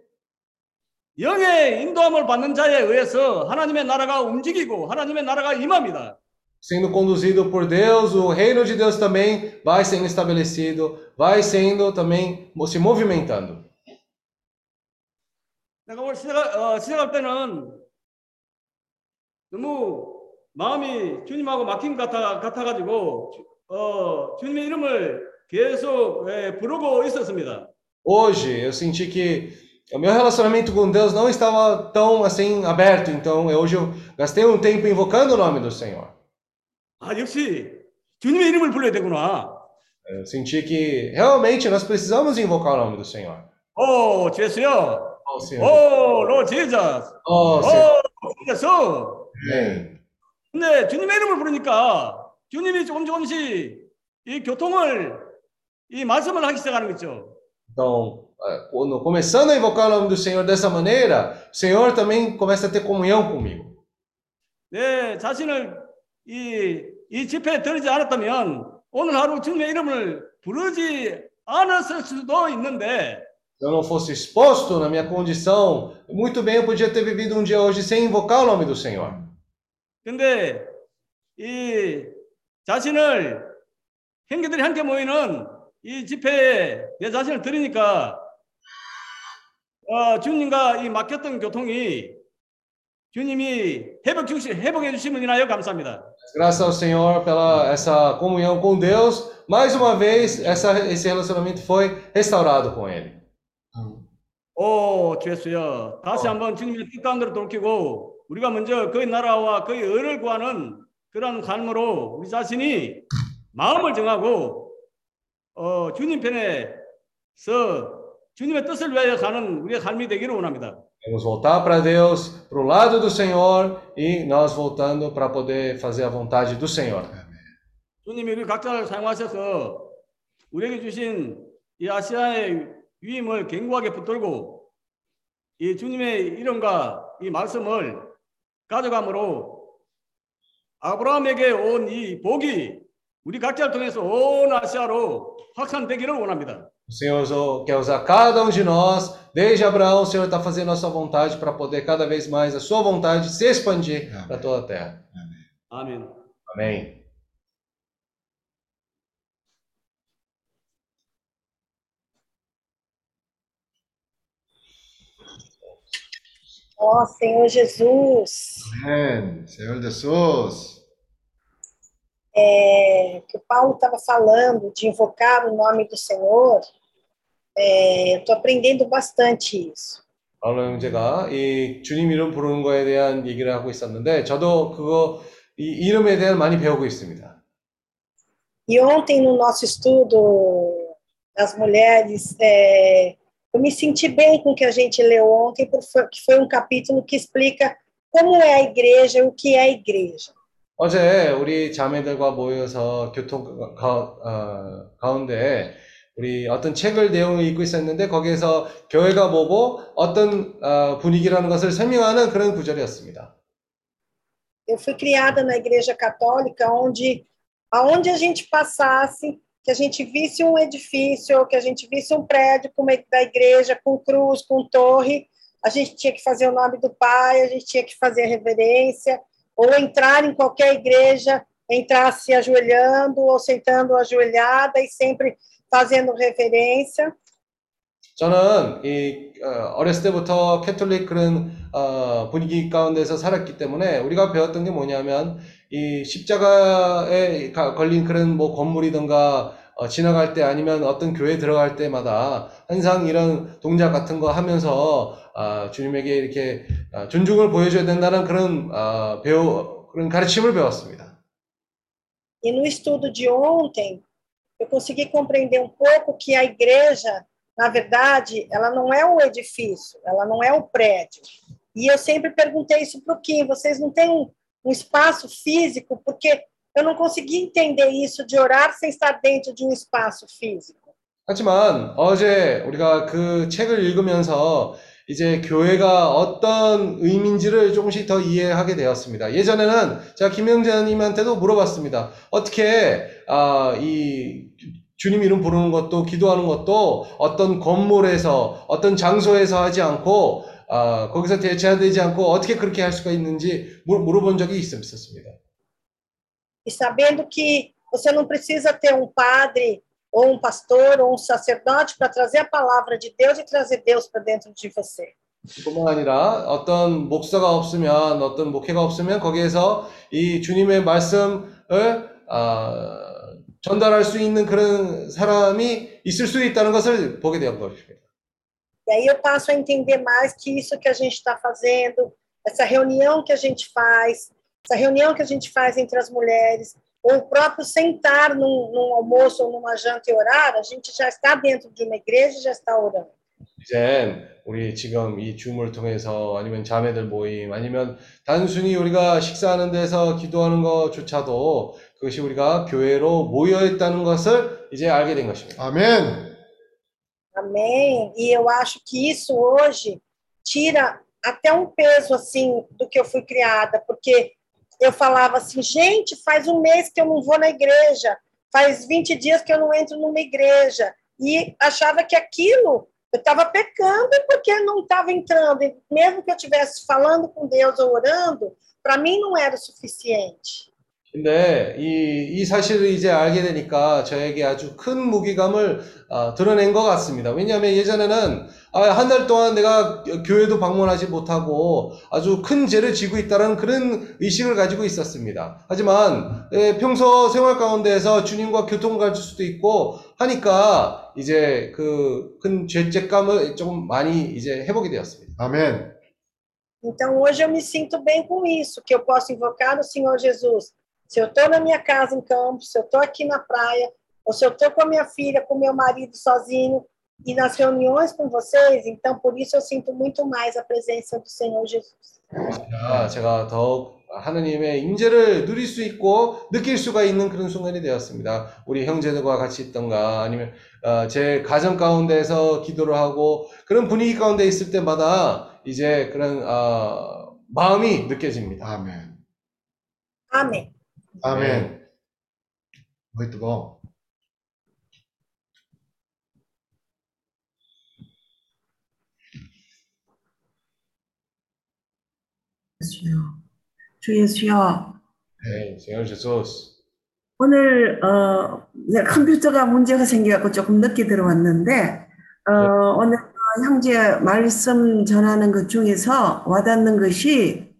영의 인도함을 받는 자에 의해서 하나님의 나라가 움직이고 하나님의 나라가 임합니다. Sendo conduzido por Deus, o reino de Deus também vai sendo estabelecido, vai sendo também se movimentando. 내가 오늘 시작, 어, 시작할 때는 너무 마음이 주님하고 막힌 것 같아, 같아가지고 어, 주님의 이름을 계속 예, 부르고 있었습니다. Hoje eu senti que o meu relacionamento com Deus não estava tão assim aberto, então eu- hoje eu gastei um tempo invocando o nome do Senhor. 아 역시 주님의 이름을 불러야 되구나. Eu senti que realmente nós precisamos invocar o nome do Senhor. 오 주였어요. Oh, Senhor. 오 로 제자. Oh, Senhor. 오 주였어. Amém. 근데 주님의 이름을 부르니까 주님이 조금 조금씩 이 교통을 이 말씀을 하기 시작하는 거죠. Então, eh, quando começando a invocar o nome do Senhor dessa maneira, o Senhor também começa a ter comunhão comigo. 내 자신을 이, 이 집회에 들지 않았다면 오늘 하루 주님의 이름을 부르지 않았을 수도 있는데 Se eu não fosse exposto na minha condição, muito bem eu podia ter vivido um dia hoje sem invocar o nome do Senhor. 근데 이 자신을 형제들이 함께 모이는 이 집회에 내 자신을 드리니까 어, 주님과 이 막혔던 교통이 주님이 회복 주시 회복해 주심을 인하여 감사합니다. Graças ao Senhor pela essa comunhão com Deus, mais uma vez essa, esse relacionamento foi restaurado com Ele. 오, 주였어요. 다시 한번 주님의 뜻 가운데로 돌이키고 우리가 먼저 그의 나라와 그의 의를 구하는 그런 삶으로 우리 자신이 마음을 정하고 어, 주님 편에서 주님의 뜻을 위하여 가는 우리의 삶이 되기를 원합니다. Vamos voltar para Deus, para o lado do Senhor e nós voltando para poder fazer a vontade do Senhor. 주님이 우리 각자를 사용하셔서 우리에게 주신 이 아시아의 위임을 견고하게 붙들고 이 주님의 이름과 이 말씀을 가져감으로 아브라함에게 온 이 복이 우리 각자를 통해서 온 아시아로 확산되기를 원합니다. O Senhor usou- quer usar cada um de nós, desde Abraão, o Senhor está fazendo a sua vontade para poder cada vez mais a sua vontade se expandir para toda a terra. 아멘. Amém. Ó Senhor Jesus, Amém. Senhor Jesus. é, que o Paulo estava falando de invocar o nome do Senhor, é, eu estou aprendendo bastante isso. 바로 형제가 이 주님 이름 부르는 거에 대한 얘기를 하고 있었는데 저도 그거 이 이름에 대한 많이 배우고 있습니다. E ontem no nosso estudo das mulheres, é, eu me senti bem com o que a gente leu ontem, porque foi, que foi um capítulo que explica como é a igreja e o que é a igreja. 어제 우리 자매들과 모여서 교통 가, 어, 가운데 우리 어떤 책을 내용을 읽고 있었는데 거기에서 교회가 뭐고 어떤 어, 분위기라는 것을 설명하는 그런 구절이었습니다. Eu fui criada na igreja católica, onde aonde a gente passasse, que a gente visse um edifício, que a gente visse um prédio como é da igreja, com cruz, com torre, a gente tinha que fazer o nome do pai, a gente tinha que fazer a reverência, ou entrar em qualquer igreja, entrar se ajoelhando ou sentando ajoelhada e sempre fazendo reverência. 저는 이 어, 어렸을 때부터 캐톨릭 그런 어, 분위기 가운데서 살았기 때문에 우리가 배웠던 게 뭐냐면 이 십자가에 가- 걸린 그런 뭐 건물이든가 어, 지나갈 때 아니면 어떤 교회 들어갈 때마다 항상 이런 동작 같은 거 하면서 아, 주님에게 이렇게 아, 존중을 보여줘야 된다는 그런 아, 배우 그런 가르침을 배웠습니다. E no estudo de ontem, eu consegui compreender um pouco que a igreja, na verdade, ela não é o edifício, ela não é o prédio. E eu sempre perguntei isso para o Kim: vocês não têm um, um espaço físico? Porque eu não consegui entender isso de orar sem estar dentro de um espaço físico. 하지만 어제 우리가 그 책을 읽으면서 이제 교회가 어떤 의미인지를 조금씩 더 이해하게 되었습니다. 예전에는 제가 김영재님한테도 물어봤습니다. 어떻게 아, 이 주님 이름 부르는 것도 기도하는 것도 어떤 건물에서 어떤 장소에서 하지 않고 아, 거기서 대체되지 않고 어떻게 그렇게 할 수가 있는지 물- 물어본 적이 있- 있었습니다. E sabendo que você não precisa ter um padre, ou um pastor, ou um sacerdote para trazer a palavra de Deus e trazer Deus para dentro de você. 뿐만 아니라 어떤 목사가 없으면 어떤 목회가 없으면 거기에서 이 주님의 말씀을 아, 전달할 수 있는 그런 사람이 있을 수 있다는 것을 보게 된 것입니다. E aí eu passo a entender mais que isso que a gente está fazendo, essa reunião que a gente faz, essa reunião que a gente faz entre as mulheres, ou o próprio sentar num, num almoço ou numa janta e orar, a gente já está dentro de uma igreja e já está orando. 이제 우리 지금 이 줌을 통해서 아니면 자매들 모임 아니면 단순히 우리가 식사하는 데서 기도하는 것조차도 그것이 우리가 교회로 모여 있다는 것을 이제 알게 된 것입니다. Amém. Amém. E eu acho que isso hoje tira até um peso assim do que eu fui criada, porque eu falava assim, gente, faz um mês que eu não vou na igreja, faz 20 dias que eu não entro numa igreja, e achava que aquilo eu estava pecando porque não estava entrando, e mesmo que eu estivesse falando com Deus ou orando, para mim não era o suficiente. 근데 이, 이 사실을 이제 알게 되니까 저에게 아주 큰 무기감을 아, 드러낸 것 같습니다. 왜냐하면 예전에는 아, 한 달 동안 내가 교회도 방문하지 못하고 아주 큰 죄를 지고 있다는 그런 의식을 가지고 있었습니다. 하지만 예, 평소 생활 가운데에서 주님과 교통을 가질 수도 있고 하니까 이제 그 큰 죄책감을 조금 많이 이제 해보게 되었습니다. Amém. Então, hoje eu me sinto bem com isso, que eu posso invocar o Senhor Jesus. Se eu estou na minha casa em Campos, se eu estou aqui na praia, ou se eu estou com a minha filha, com meu marido sozinho, e nas reuniões com vocês, então por isso eu sinto muito mais a presença do Senhor Jesus. 자, 제가 더욱 하느님의 임재를 누릴 수 있고 느낄 수가 있는 그런 순간이 되었습니다. 우리 형제들과 같이 있던가 아니면 어, 제 가정 가운데서 기도를 하고 그런 분위기 가운데 있을 때마다 이제 그런 어, 마음이 느껴집니다. 아멘. Amém. 아멘. Muito bom. 주여, 주 예수여, Amém. Senhor Jesus. 오늘 어, 네, 컴퓨터가 문제가 생겨갖고 조금 늦게 들어왔는데 어, 오늘 형제 말씀 전하는 것 중에서 와닿는 것이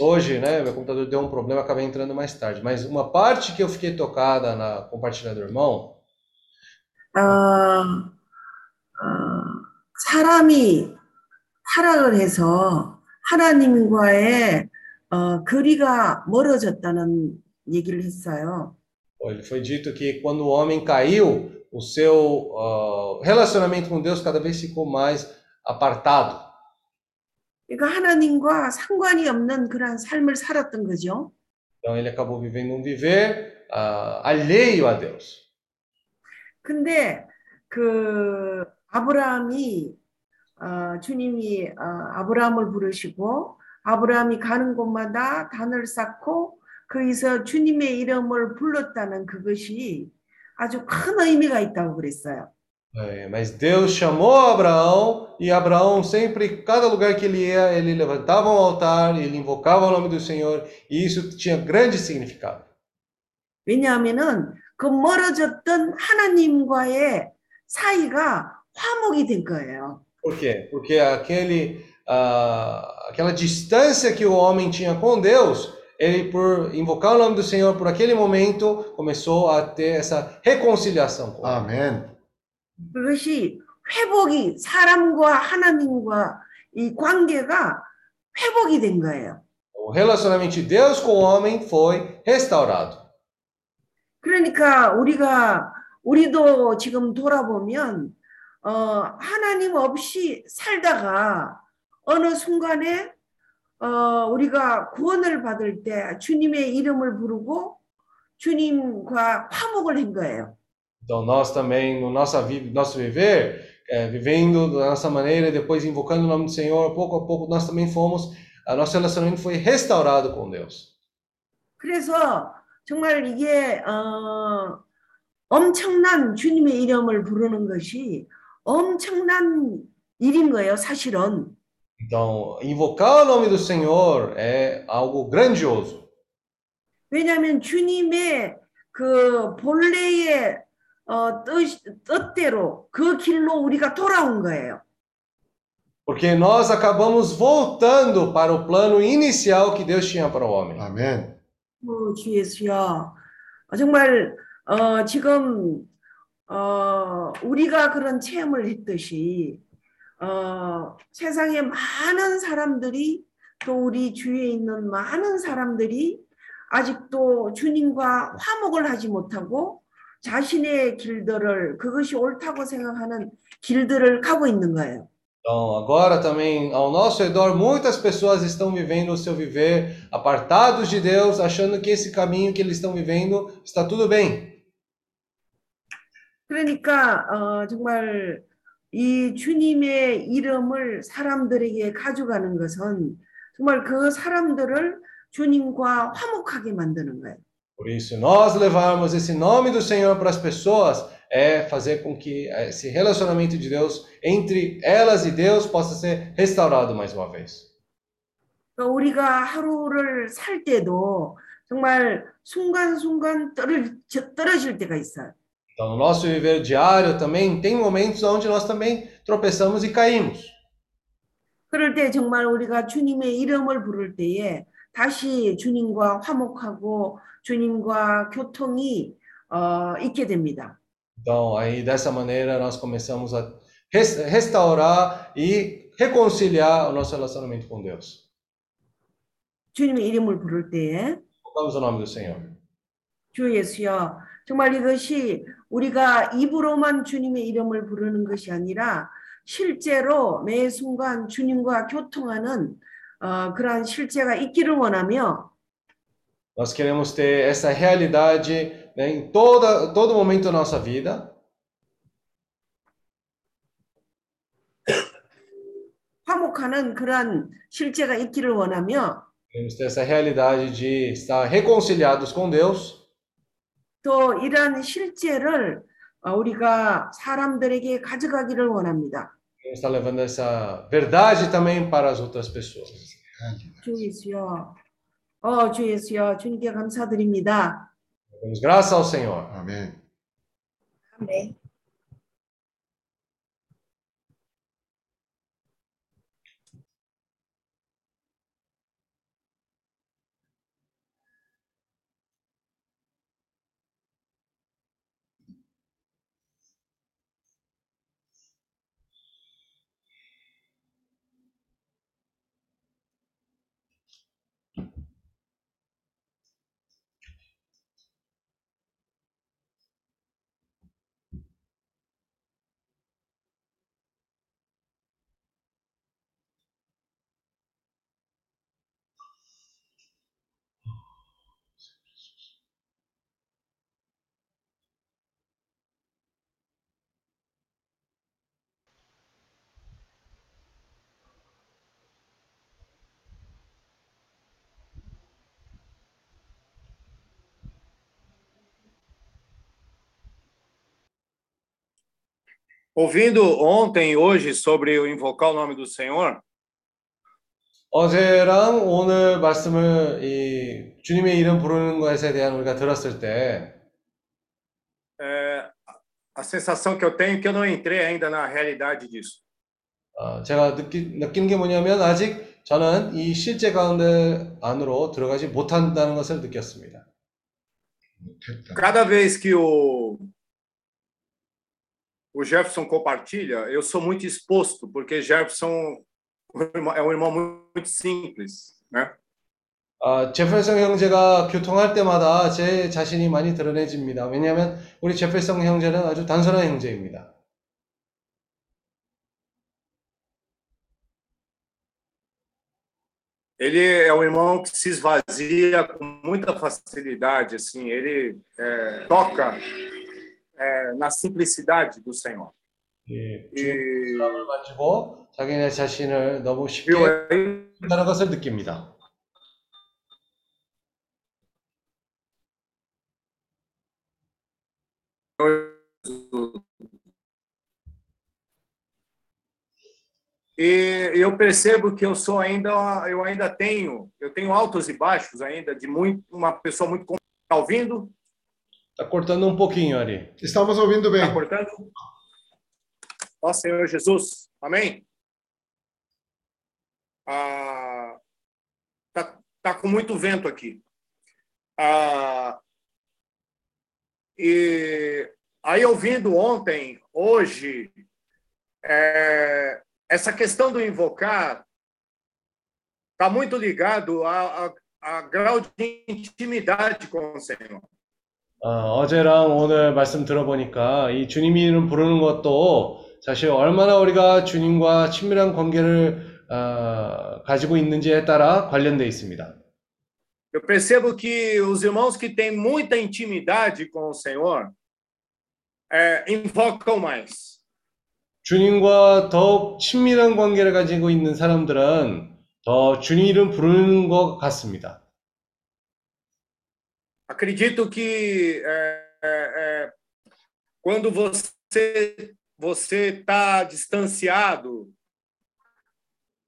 Hoje, né, meu computador deu um problema, acabei entrando mais tarde. Mas uma parte que eu fiquei tocada na compartilhar do irmão 어, 어, 사람이 타락을 해서 하나님과의 어, 거리가 멀어졌다는 얘기를 했어요. Ele foi dito que quando o homem caiu, o seu ah, relacionamento com Deus cada vez ficou mais apartado. 그러니까 하나님과 상관이 없는 그러한 삶을 살았던 거죠. Então ele acabou vivendo um viver ah, alheio a Deus. 근데 그 아브라함이 어, 주님이 어, 아브라함을 부르시고 아브라함이 가는 곳마다 단을 쌓고 거기서 주님의 이름을 불렀다는 그것이 아주 큰 의미가 있다고 그랬어요. É, mas Deus chamou Abraão e Abraão sempre, cada lugar que ele ia, ele levantava um altar, ele invocava o nome do Senhor e isso tinha grande significado. 왜냐하면은 그 멀어졌던 하나님과의 사이가 화목이 된 거예요. Por quê? Porque aquele, ah, aquela distância que o homem tinha com Deus, ele por invocar o nome do Senhor por aquele momento começou a ter essa reconciliação com ele. 그것이 회복이 사람과 하나님과 이 관계가 회복이 된 거예요. O relacionamento de Deus com o homem foi restaurado. 그러니까 우리가 우리도 지금 돌아보면 어, 하나님 없이 살다가 어느 순간에 어, 우리가 구원을 받을 때 주님의 이름을 부르고 주님과 화목을 한 거예요. Então nós também, no nossa vi- nosso viver, é, vivendo da nossa maneira, e depois invocando o nome do Senhor, pouco a pouco nós também fomos, a nosso relacionamento foi restaurado com Deus. 그래서 정말 이게 어, 엄청난 주님의 이름을 부르는 것이 엄청난 일인 거예요, 사실은. Então, invocar o nome do Senhor é algo grandioso. 왜냐하면 주님의 그 본래의 어, 뜻, 뜻대로 그 길로 우리가 돌아온 거예요. Porque nós acabamos voltando para o plano inicial que Deus tinha para o homem. 아멘. 어, 주 예수야. 어, 정말 어, 지금 어, 우리가 그런 체험을 했듯이 어, 세상에 많은 사람들이 또 우리 주위에 있는 많은 사람들이 아직도 주님과 화목을 하지 못하고 자신의 길들을 그것이 옳다고 생각하는 길들을 가고 있는 거예요. Então, agora também, ao nosso redor, muitas pessoas estão vivendo o seu viver apartados de Deus, achando que esse caminho que eles estão vivendo está tudo bem. 그러니까 어, 정말 이 주님의 이름을 사람들에게 가져가는 것은 정말 그 사람들을 주님과 화목하게 만드는 거예요. Por isso, nós levarmos esse nome do Senhor para as pessoas é fazer com que esse relacionamento de Deus entre elas e Deus possa ser restaurado mais uma vez. 그러니까 우리가 하루를 살 때도 정말 순간순간 떨어질, 떨어질 때가 있어요. Então, no nosso viver diário também tem momentos onde nós também tropeçamos e caímos. 그럴 때 정말 우리가 주님의 이름을 부를 때에 다시 주님과 화목하고 주님과 교통이 어, 있게 됩니다. Então, aí dessa maneira nós começamos a res- restaurar e reconciliar o nosso relacionamento com Deus. 주님의 이름을 부를 때에 Colocamos o nome do Senhor. 주 예수여 정말 이것이 우리가 입으로만 주님의 이름을 부르는 것이 아니라 실제로 매 순간 주님과 교통하는 어, 그러한 실제가 있기를 원하며 Nós queremos ter essa realidade né, em toda, todo momento da nossa vida. 화목하는 그러한 실제가 있기를 원하며 Queremos ter essa realidade de estar reconciliados com Deus 또 이러한 실제를 어, 우리가 사람들에게 가져가기를 원합니다. Queremos estar levando essa verdade também para as outras pessoas. 주 예수여, 어, 주 예수여, 주님께 감사드립니다. Damos graça ao Senhor. 아멘. Ouvindo ontem e hoje sobre o invocar o nome do Senhor, 어제랑 오늘 말씀을 이 주님의 이름 부르는 것에 대한 우리가 들었을 때 é, a sensação que eu tenho é que eu não entrei ainda na realidade disso. 어, 제가 느끼, 느끼는 게 뭐냐면 아직 저는 이 실제 가운데 안으로 들어가지 못한다는 것을 느꼈습니다. 못했다. Cada vez que o, o Jefferson compartilha, eu sou muito exposto, porque Jefferson é um irmão muito simples, né? 아, 제펠성 형제가 교통할 때마다 제 자신이 많이 드러내집니다. 왜냐하면 우리 제펠성 형제는 아주 단순한 형제입니다. Ele é um irmão que se esvazia com muita facilidade, assim, ele é, toca é, na simplicidade do Senhor. 예, E 사람을 만지고 자기네 자신을 너무 쉽게 viu aí? 한다는 것을 느낍니다. E eu percebo que eu sou ainda, eu ainda tenho, eu tenho altos e baixos ainda de muito, uma pessoa muito com- tá ouvindo, Está cortando um pouquinho ali. Estamos ouvindo bem. tá cortando. Ó Senhor Jesus, amém. Ah, tá, tá com muito vento aqui. Ah, e aí ouvindo ontem, hoje, é, essa questão do invocar está muito ligado a, a, a grau de intimidade com o Senhor. 어, 어제랑 오늘 말씀 들어보니까 이 주님 이름 부르는 것도 사실 얼마나 우리가 주님과 친밀한 관계를 어, 가지고 있는지에 따라 관련되어 있습니다. Eu percebo que os irmãos que têm muita intimidade com o Senhor é, invocam mais. 주님과 더욱 친밀한 관계를 가지고 있는 사람들은 더 주님 이름 부르는 것 같습니다. Acredito que é, é, é, quando você você está distanciado,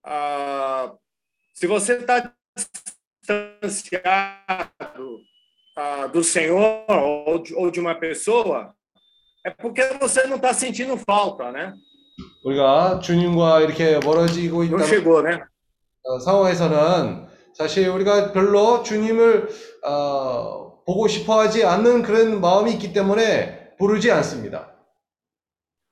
ah, se você está distanciado ah, do Senhor ou de, ou de uma pessoa, é porque você não está sentindo falta, né? 우리가 주님과 이렇게 멀어지고 Não 있다는 chegou, né? 어, 상황에서는 사실 우리가 별로 주님을 어, 보고 싶어 하지 않는 그런 마음이 있기 때문에 부르지 않습니다.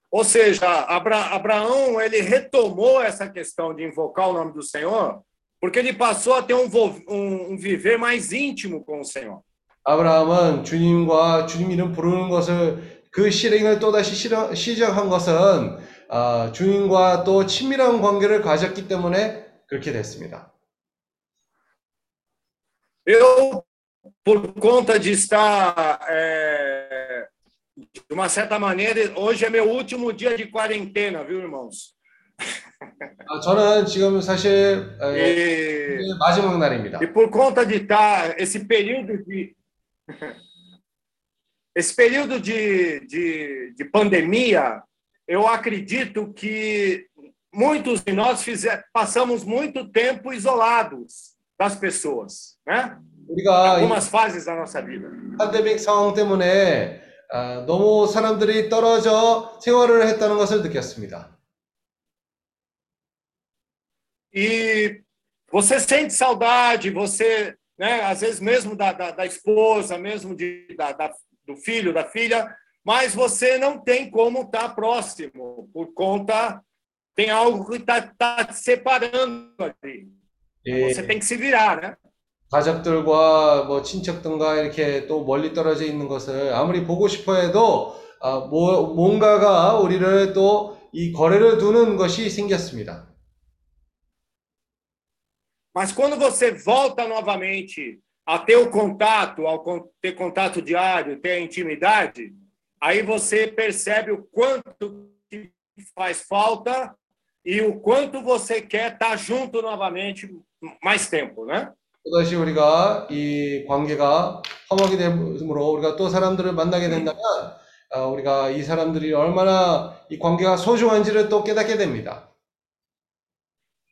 Ou seja, Abra- Abraão ele retomou essa questão de invocar o nome do Senhor, porque ele passou a ter um, um- um viver mais íntimo com o Senhor. 아브라함은 주님과 주님 이름 부르는 것을 그 실행을 또 다시 실행- 시작한 것은 아, 주님과 또 친밀한 관계를 가졌기 때문에 그렇게 됐습니다. Eu, por conta de estar, é, de uma certa maneira, hoje é meu último dia de quarentena, viu, irmãos? 아, 저는 지금 사실 에, E, 마지막 날입니다. e por conta de estar esse período de esse período de, de, de pandemia, eu acredito que muitos de nós fizer, passamos muito tempo isolados das pessoas, né? Em 우리가 이 algumas fases da nossa vida. 팬데믹 상황 때문에 아, 너무 사람들이 떨어져 생활을 했다는 것을 느꼈습니다. E você sente saudade, você, né, às vezes mesmo da, da, da esposa, mesmo de, da, da- do filho, da filha, mas você não tem como estar próximo, por conta. Tem algo que está tá te separando ali. 예, Você tem que se virar, né? 가족들과 뭐 친척들과 이렇게 또 멀리 떨어져 있는 것을 아무리 보고 싶어 해도 아, 뭐, 뭔가가 우리를 또 이 거래를 두는 것이 생겼습니다. Mas quando você volta novamente a ter o contato, ao con- ter contato diário, ter a intimidade, aí você percebe o quanto que faz falta e o quanto você quer estar junto novamente mais tempo, né? 또다시 우리가 이 관계가 험하게 됨으로 우리가 또 사람들을 만나게 된다면 아, 우리가 이 사람들이 얼마나 이 관계가 소중한지를 또 깨닫게 됩니다.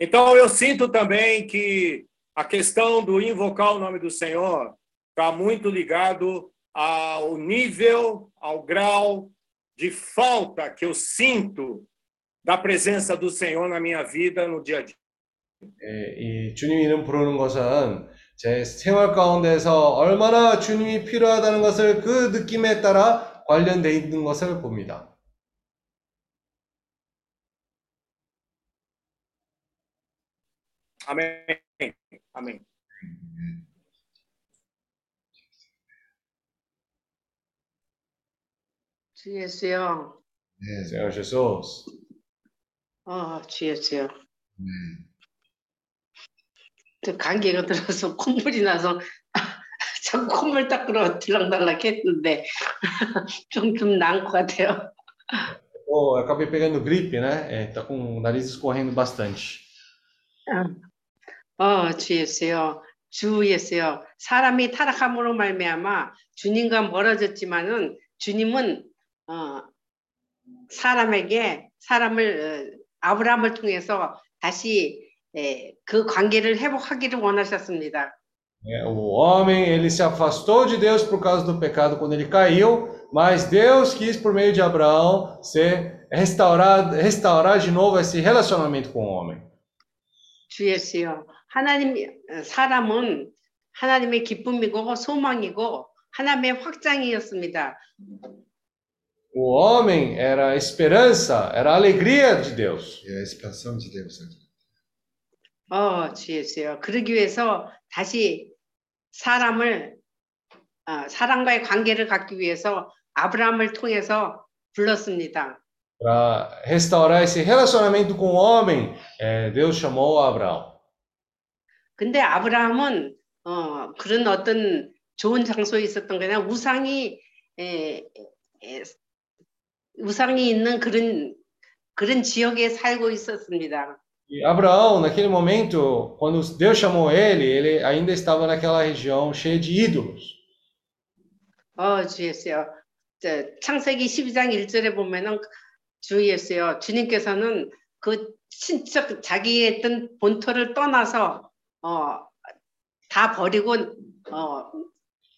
Então eu sinto também que a questão do invocar o nome do Senhor está muito ligado ao nível, ao grau de falta que eu sinto da presença do Senhor na minha vida no dia a dia. 예, 이 주님 이름 부르는 것은 제 생활 가운데서 얼마나 주님이 필요하다는 것을 그 느낌에 따라 관련돼 있는 것을 봅니다. Amém. Amém. 주 예수요. 네, Senhor Jesus. 어, 주 예수요. 네. 또 감기가 들어서 콧물이 나서 자꾸 콧물 닦으러 들락달락 했는데 좀 좀 나은 것 같아요. Oh, eu acabei pegando gripe, né? É, tá com o nariz escorrendo bastante. 어, 주 예수요. 주 예수요. 사람이 타락함으로 말미암아 주님과 멀어졌지만은 주님은 어, 사람에게 사람을 어, 아브라함을 통해서 다시 예, 그 관계를 회복하기를 원하셨습니다. É, o homem, ele se afastou de Deus por causa do pecado quando ele caiu, mas Deus quis, por meio de Abraão, ser restaurado, restaurar de novo esse relacionamento com o homem. 주 예수요. 하나님 사람은 하나님의 기쁨이고 소망이고 하나님의 확장이었습니다. O homem era a esperança, era a alegria de Deus. E a expansão de Deus. né? 어, 주 예수요. 그러기 위해서 다시 사람을 어, 사람과의 관계를 갖기 위해서 아브라함을 통해서 불렀습니다. Para restaurar esse relacionamento com o homem, é, Deus chamou Abraão. 근데 아브라함은 어, 그런 어떤 좋은 장소에 있었던 게 아니라 우상이 에, 에, 우상이 있는 그런 그런 지역에 살고 있었습니다. E Abraão, naquele momento, quando Deus chamou ele, ele ainda estava naquela região cheia de ídolos. 어, 주 예수요. 저, 창세기 12장 1절에 보면은 주 예수요. 주님께서는 그 친척 자기의 했던 본토를 떠나서 어, 다 버리고 어,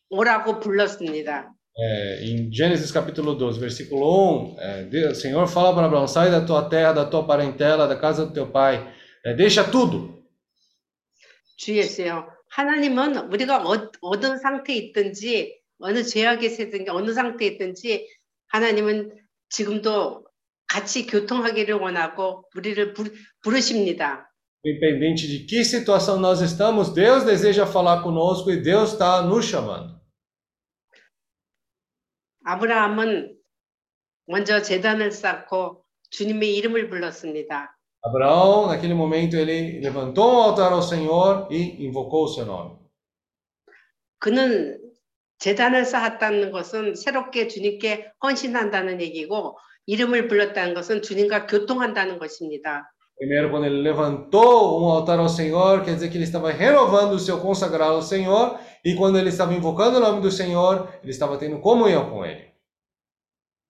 오라고 불렀습니다. É, em Gênesis capítulo 12, versículo 1, é, Deus, o Senhor fala para Abraão: sai da tua terra, da tua parentela, da casa do teu pai, é, deixa tudo. 주 예수요. 하나님은 우리가 어, 어떤 상태에 있든지 어느 죄악에 세든지 어느 상태에 있든지 하나님은 지금도 같이 교통하기를 원하고 우리를 부, 부르십니다. Independente de que situação nós estamos, Deus deseja falar conosco e Deus está nos chamando. 아브라함은 먼저 제단을 쌓고 주님의 이름을 불렀습니다. Abraão, naquele momento, ele levantou um altar ao Senhor e invocou o seu nome. 그는 제단을 쌓았다는 것은 새롭게 주님께 헌신한다는 얘기고 이름을 불렀다는 것은 주님과 교통한다는 것입니다. Primeiro, quando ele levantou um altar ao Senhor, quer dizer que ele estava renovando o seu consagrado ao Senhor, e quando ele estava invocando o nome do Senhor, ele estava tendo comunhão com ele.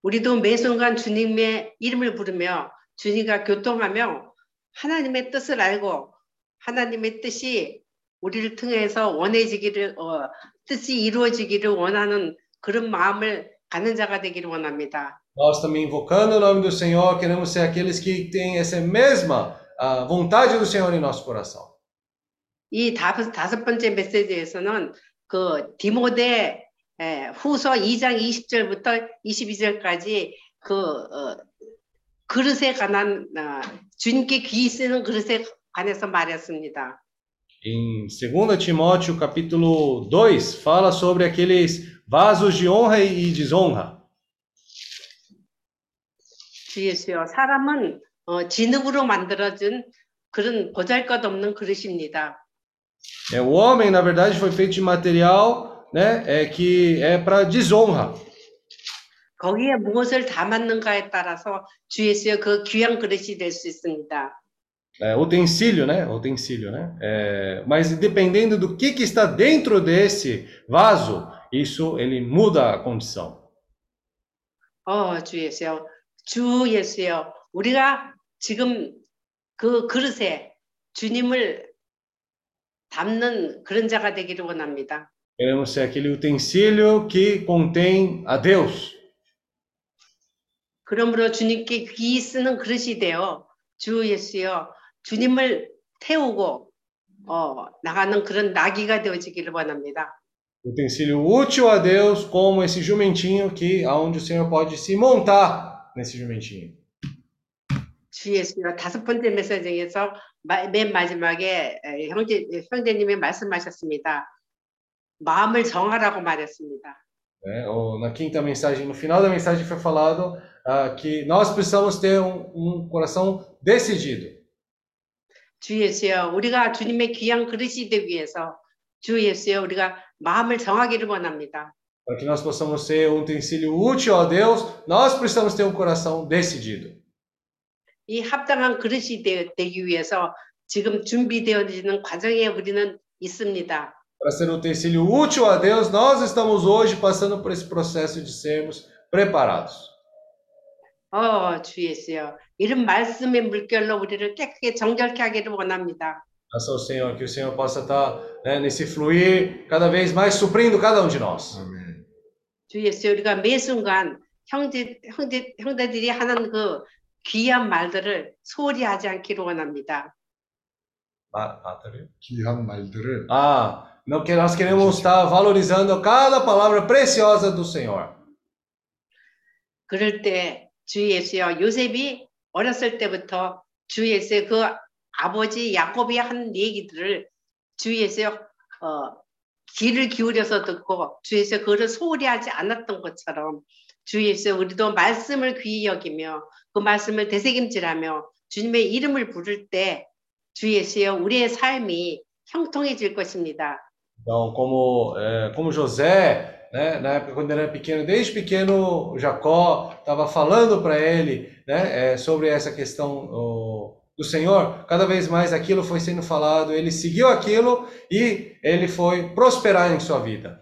우리도 매 순간 주님의 이름을 부르며 주님과 교통하며 하나님의 뜻을 알고 하나님의 뜻이 우리를 통해서 원해지기를 어, 뜻이 이루어지기를 원하는 그런 마음을 갖는 자가 되기를 원합니다. Nós também invocando o nome do Senhor, queremos ser aqueles que têm essa mesma ah, vontade do Senhor em nosso coração. 이 다섯, 다섯 번째 메시지에서는 그 디모데 에, 후서 2장 20절부터 22절까지 그 어, 그릇에 관한 어, 주님께 귀 쓰는 그릇에 관해서 말했습니다. Em 2 Timóteo, capítulo 2, fala sobre aqueles vasos de honra e desonra. 주 예수여 사람은 어, 진흙으로 만들어진 그런 보잘것없는 그릇입니다. É, o homem, na verdade, foi feito de material né, é, que é para desonra. 거기에 무엇을 담았는가에 따라서 주 예수여 그 귀한 그릇이 될 수 있습니다. É, utensílio, né? Utensílio, né? É, mas dependendo do que, que está dentro desse vaso, isso ele muda a condição. 어, 주 예수여, 주 예수여, 우리가 지금 그 그릇에 주님을 담는 그런 자가 되기를 원합니다. Queremos ser aquele utensílio que contém a Deus. 그러므로 주님께 귀 쓰는 그릇이 되어 주 예수여, 주님을 태우고 어, 나가는 그런 나귀가 되어지기를 원합니다. Utensílio útil a Deus, como esse jumentinho que aonde o Senhor pode se montar nesse jumentinho. 주 예수여 다섯 번째 메시지에서 마- 맨 마지막에 에, 형제 형제님이 말씀하셨습니다. 마음을 정하라고 말했습니다. né? Ou na quinta mensagem, no final da mensagem foi falado ah, que nós precisamos ter um, um coração decidido. 주 예수여 우리가 주님의 귀한 그릇이 되기 위해서 주 예수여 우리가 마음을 정하기를 원합니다. Para que nós possamos ser um utensílio útil a Deus, nós precisamos ter um coração decidido. 이 합당한 그릇이 되, 되기 위해서 지금 준비되어지는 과정에 우리는 있습니다. Para ser um utensílio útil a Deus, nós estamos hoje passando por esse processo de sermos preparados. 어, 주 예수여 이런 말씀의 물결로 우리를 깨끗게 정결케 하기를 원합니다. Ao Senhor, que o Senhor possa estar né, nesse fluir cada vez mais suprindo cada um de nós. 아멘. 주 예수 우리가 매 순간 형제 형제 형제들이 하는 그 귀한 말들을 소홀히 하지 않기를 원합니다. Vendo? 귀한 말들을 Ah, não que nós queremos estar valorizando cada palavra preciosa do Senhor. 그럴 때 주 예수여 요셉이 어렸을 때부터 주 예수의 그 아버지 야곱이 한 얘기들을 주 예수여 어, 귀를 기울여서 듣고 주 예수 그를 소홀히 하지 않았던 것처럼 주 예수 우리도 말씀을 귀히 여기며 그 말씀을 되새김질하며 주님의 이름을 부를 때 주 예수여 우리의 삶이 형통해질 것입니다. Então, como, é, como José, né, na época quando ele era pequeno, desde pequeno, Jacó estava falando para ele né, é, sobre essa questão o, do Senhor, cada vez mais aquilo foi sendo falado, ele seguiu aquilo e ele foi prosperar em sua vida.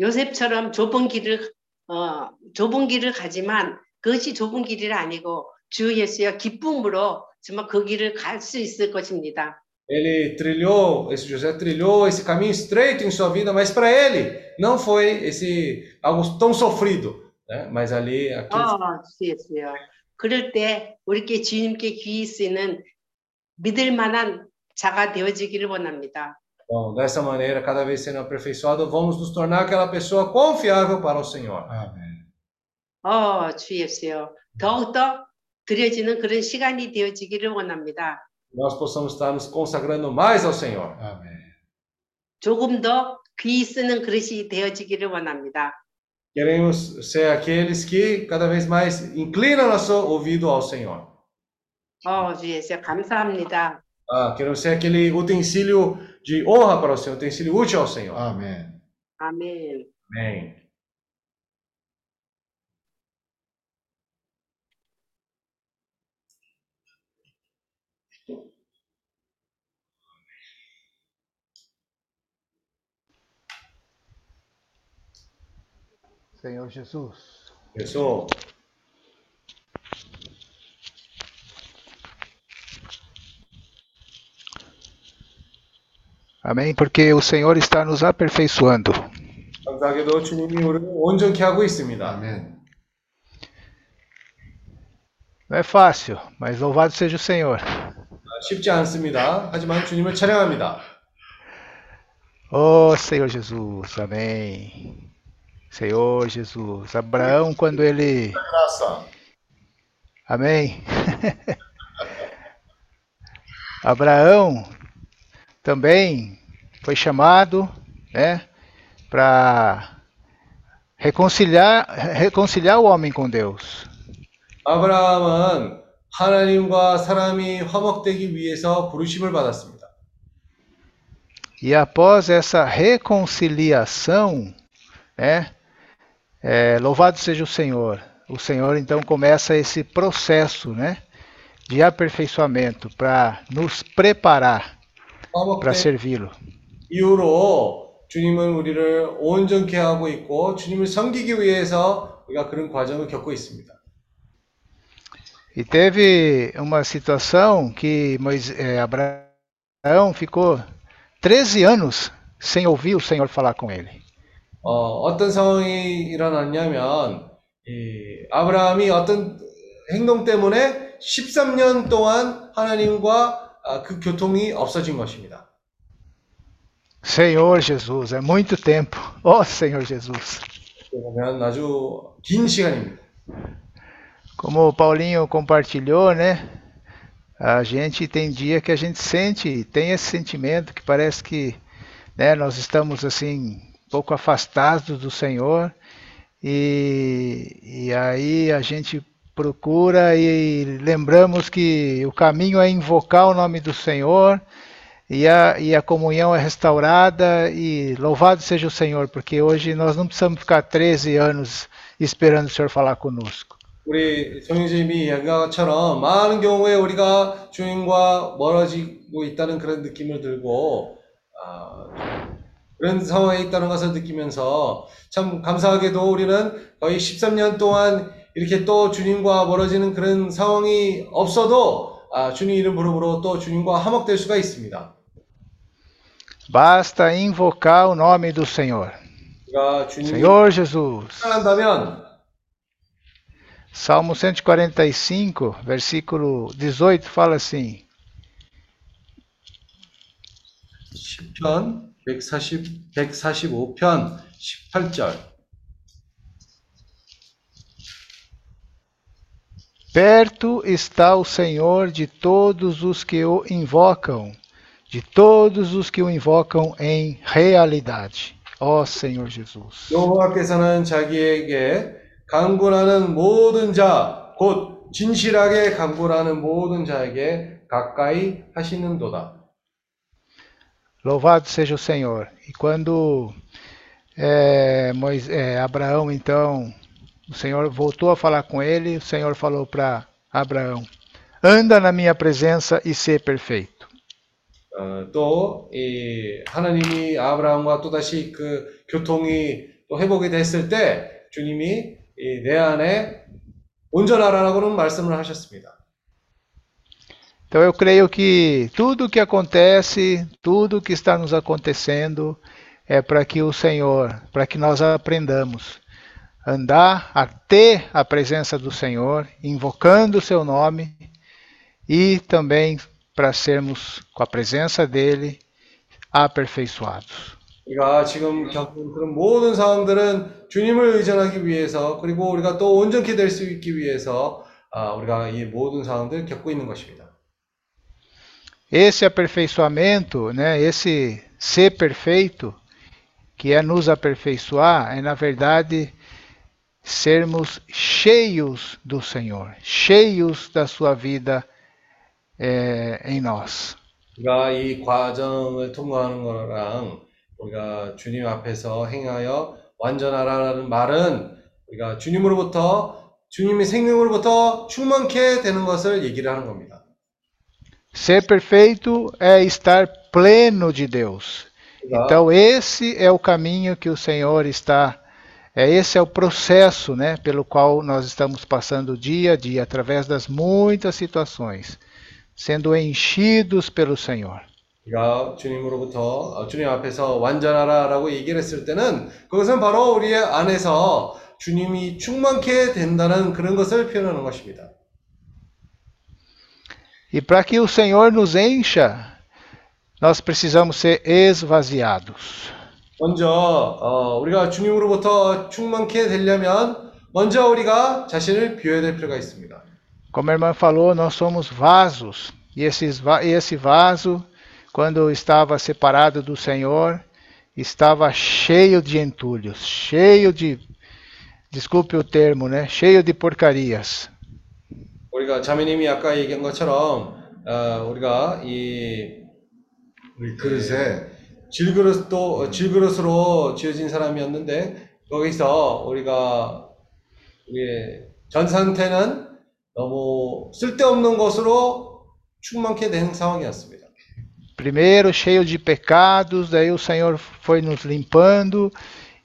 요셉처럼 좁은 길을 어, 좁은 길을 가지만 그것이 좁은 길이 아니고 주 예수여 기쁨으로 정말 그 길을 갈 수 있을 것입니다. Ele trilhou, esse José trilhou esse caminho estreito em sua vida, mas para ele não foi esse algo tão sofrido, né? Mas ali aquilo 어, 주 예수여. 그럴 때 우리께 주님께 귀히 쓰는 믿을 만한 자가 되어지기를 원합니다. Então, dessa maneira, cada vez sendo aperfeiçoado, vamos nos tornar aquela pessoa confiável para o Senhor. 아멘. 어, 주 예수여. 더욱더 드려지는 그런 시간이 되어지기를 원합니다. Nós possamos estar nos consagrando mais ao Senhor. 아멘. 조금 더 귀히 쓰는 그릇이 되어지기를 원합니다. Queremos ser aqueles que cada vez mais inclinam nosso ouvido ao Senhor. 어, 주 예수여 감사합니다. Ah, queremos ser aquele utensílio de honra para o Senhor, tem sido útil ao Senhor. Amém. Amém. Amém. Senhor Jesus. Jesus. amém? Porque o Senhor está nos aperfeiçoando. 감사하게도 주님이 우리를 온전케 하고 있습니다. 아멘. Não é fácil, mas louvado seja o Senhor. 쉽지 않습니다. 하지만 주님을 찬양합니다. Oh, Senhor Jesus, amém. Senhor Jesus, Abraão, quando ele. graça. Amém. Abraão também foi chamado, né, para reconciliar, reconciliar o homem com Deus. 아브라함은 하나님과 사람이 화목되기 위해서 부르심을 받았습니다. E após essa reconciliação, né, é, louvado seja o Senhor. O Senhor então começa esse processo, né, de aperfeiçoamento para nos preparar para servi-lo. 이후로 주님은 우리를 온전케 하고 있고 주님을 섬기기 위해서 우리가 그런 과정을 겪고 있습니다. E teve uma situação que Moisés, Abraão ficou 13 anos sem ouvir o Senhor falar com ele. 어, 어떤 상황이 일어났냐면 이 아브라함이 어떤 행동 때문에 13년 동안 하나님과 아, 그 교통이 없어진 것입니다. Senhor Jesus, é muito tempo. Ó Senhor Jesus. 보면 아주 긴 시간입니다. Como o Paulinho compartilhou, né? A gente tem dia que a gente sente, tem esse sentimento que parece que né, nós estamos assim, um pouco afastados do Senhor, e, e aí a gente procura e lembramos que o caminho é invocar o nome do Senhor, e a, e a comunhão é restaurada, e louvado seja o Senhor, porque hoje nós não precisamos ficar 13 anos esperando o Senhor falar conosco. 우리 정유진이 이야기한 것처럼 많은 경우에 우리가 주님과 멀어지고 있다는 그런 느낌을 들고 아, 그런 상황에 있다는 것을 느끼면서 참 감사하게도 우리는 거의 13년 동안 이렇게 또 주님과 멀어지는 그런 상황이 없어도 아, 주님 이름 부름으로 또 주님과 화목될 수가 있습니다. Basta invocar o nome do Senhor. Senhor Jesus. Salmo 145, versículo 18 fala assim: 10편 140 145편 18절 Perto está o Senhor de todos os que o invocam, de todos os que o invocam em realidade. Ó Senhor Jesus. 여호와께서는 자기에게 강구하는 모든 자, 곧 진실하게 강구하는 모든 자에게 가까이 하시는도다. Louvado seja o Senhor. E quando é, Mois- é, Abraão, então, o Senhor voltou a falar com ele, o Senhor falou para Abraão: anda na minha presença e ser perfeito. 어, 또, 이, 하나님이 아브라함과 또다시 그 교통이 또 회복이 됐을 때 주님이 이, 내 안에 온전하라고는 말씀을 하셨습니다. Então eu creio que tudo o que acontece, tudo o que está nos acontecendo, é para que o Senhor, para que nós aprendamos a andar até a presença do Senhor, invocando o seu nome e também para sermos com a presença dele aperfeiçoados. 우리가 지금 겪는 그런 모든 상황들은 주님을 의존하기 위해서 그리고 우리가 또 온전케 될 수 있기 위해서 아, 우리가 이 모든 상황들을 겪고 있는 것입니다. Esse aperfeiçoamento, né, esse ser perfeito, que é nos aperfeiçoar, é na verdade sermos cheios do Senhor, cheios da sua vida eh, em nós. 우리가 이 과정을 통과하는 거랑 우리가 주님 앞에서 행하여 완전하라는 말은 우리가 주님으로부터 주님의 생명으로부터 충만케 되는 것을 얘기를 하는 겁니다. Ser perfeito é estar pleno de Deus. Então esse é o caminho que o Senhor está é esse é o processo, né, pelo qual nós estamos passando dia a dia através das muitas situações, sendo enchidos pelo Senhor. 우리가 주님으로부터 어, 주님 앞에서 완전하라라고 얘기를 했을 때는 그것은 바로 우리 안에서 주님이 충만케 된다는 그런 것을 표현하는 것입니다. E para que o Senhor nos encha, nós precisamos ser esvaziados. 먼저 어, 우리가 주님으로부터 충만케 되려면 먼저 우리가 자신을 비워야 될 필요가 있습니다. Como a irmã falou, nós somos vasos. E esses va- e esse vaso, quando estava separado do Senhor, estava cheio de entulhos, cheio de, desculpe o termo, né? Cheio de porcarias. 우리가 자매님이 아까 얘기한 것처럼 어, 우리가 이 우리 그릇에 질그릇도 어, 질그릇으로 지어진 사람이었는데 거기서 우리가 우리의 전 상태는 너무 쓸데없는 것으로 충만케 된 상황이었습니다. Primeiro cheio de pecados, daí o Senhor foi nos limpando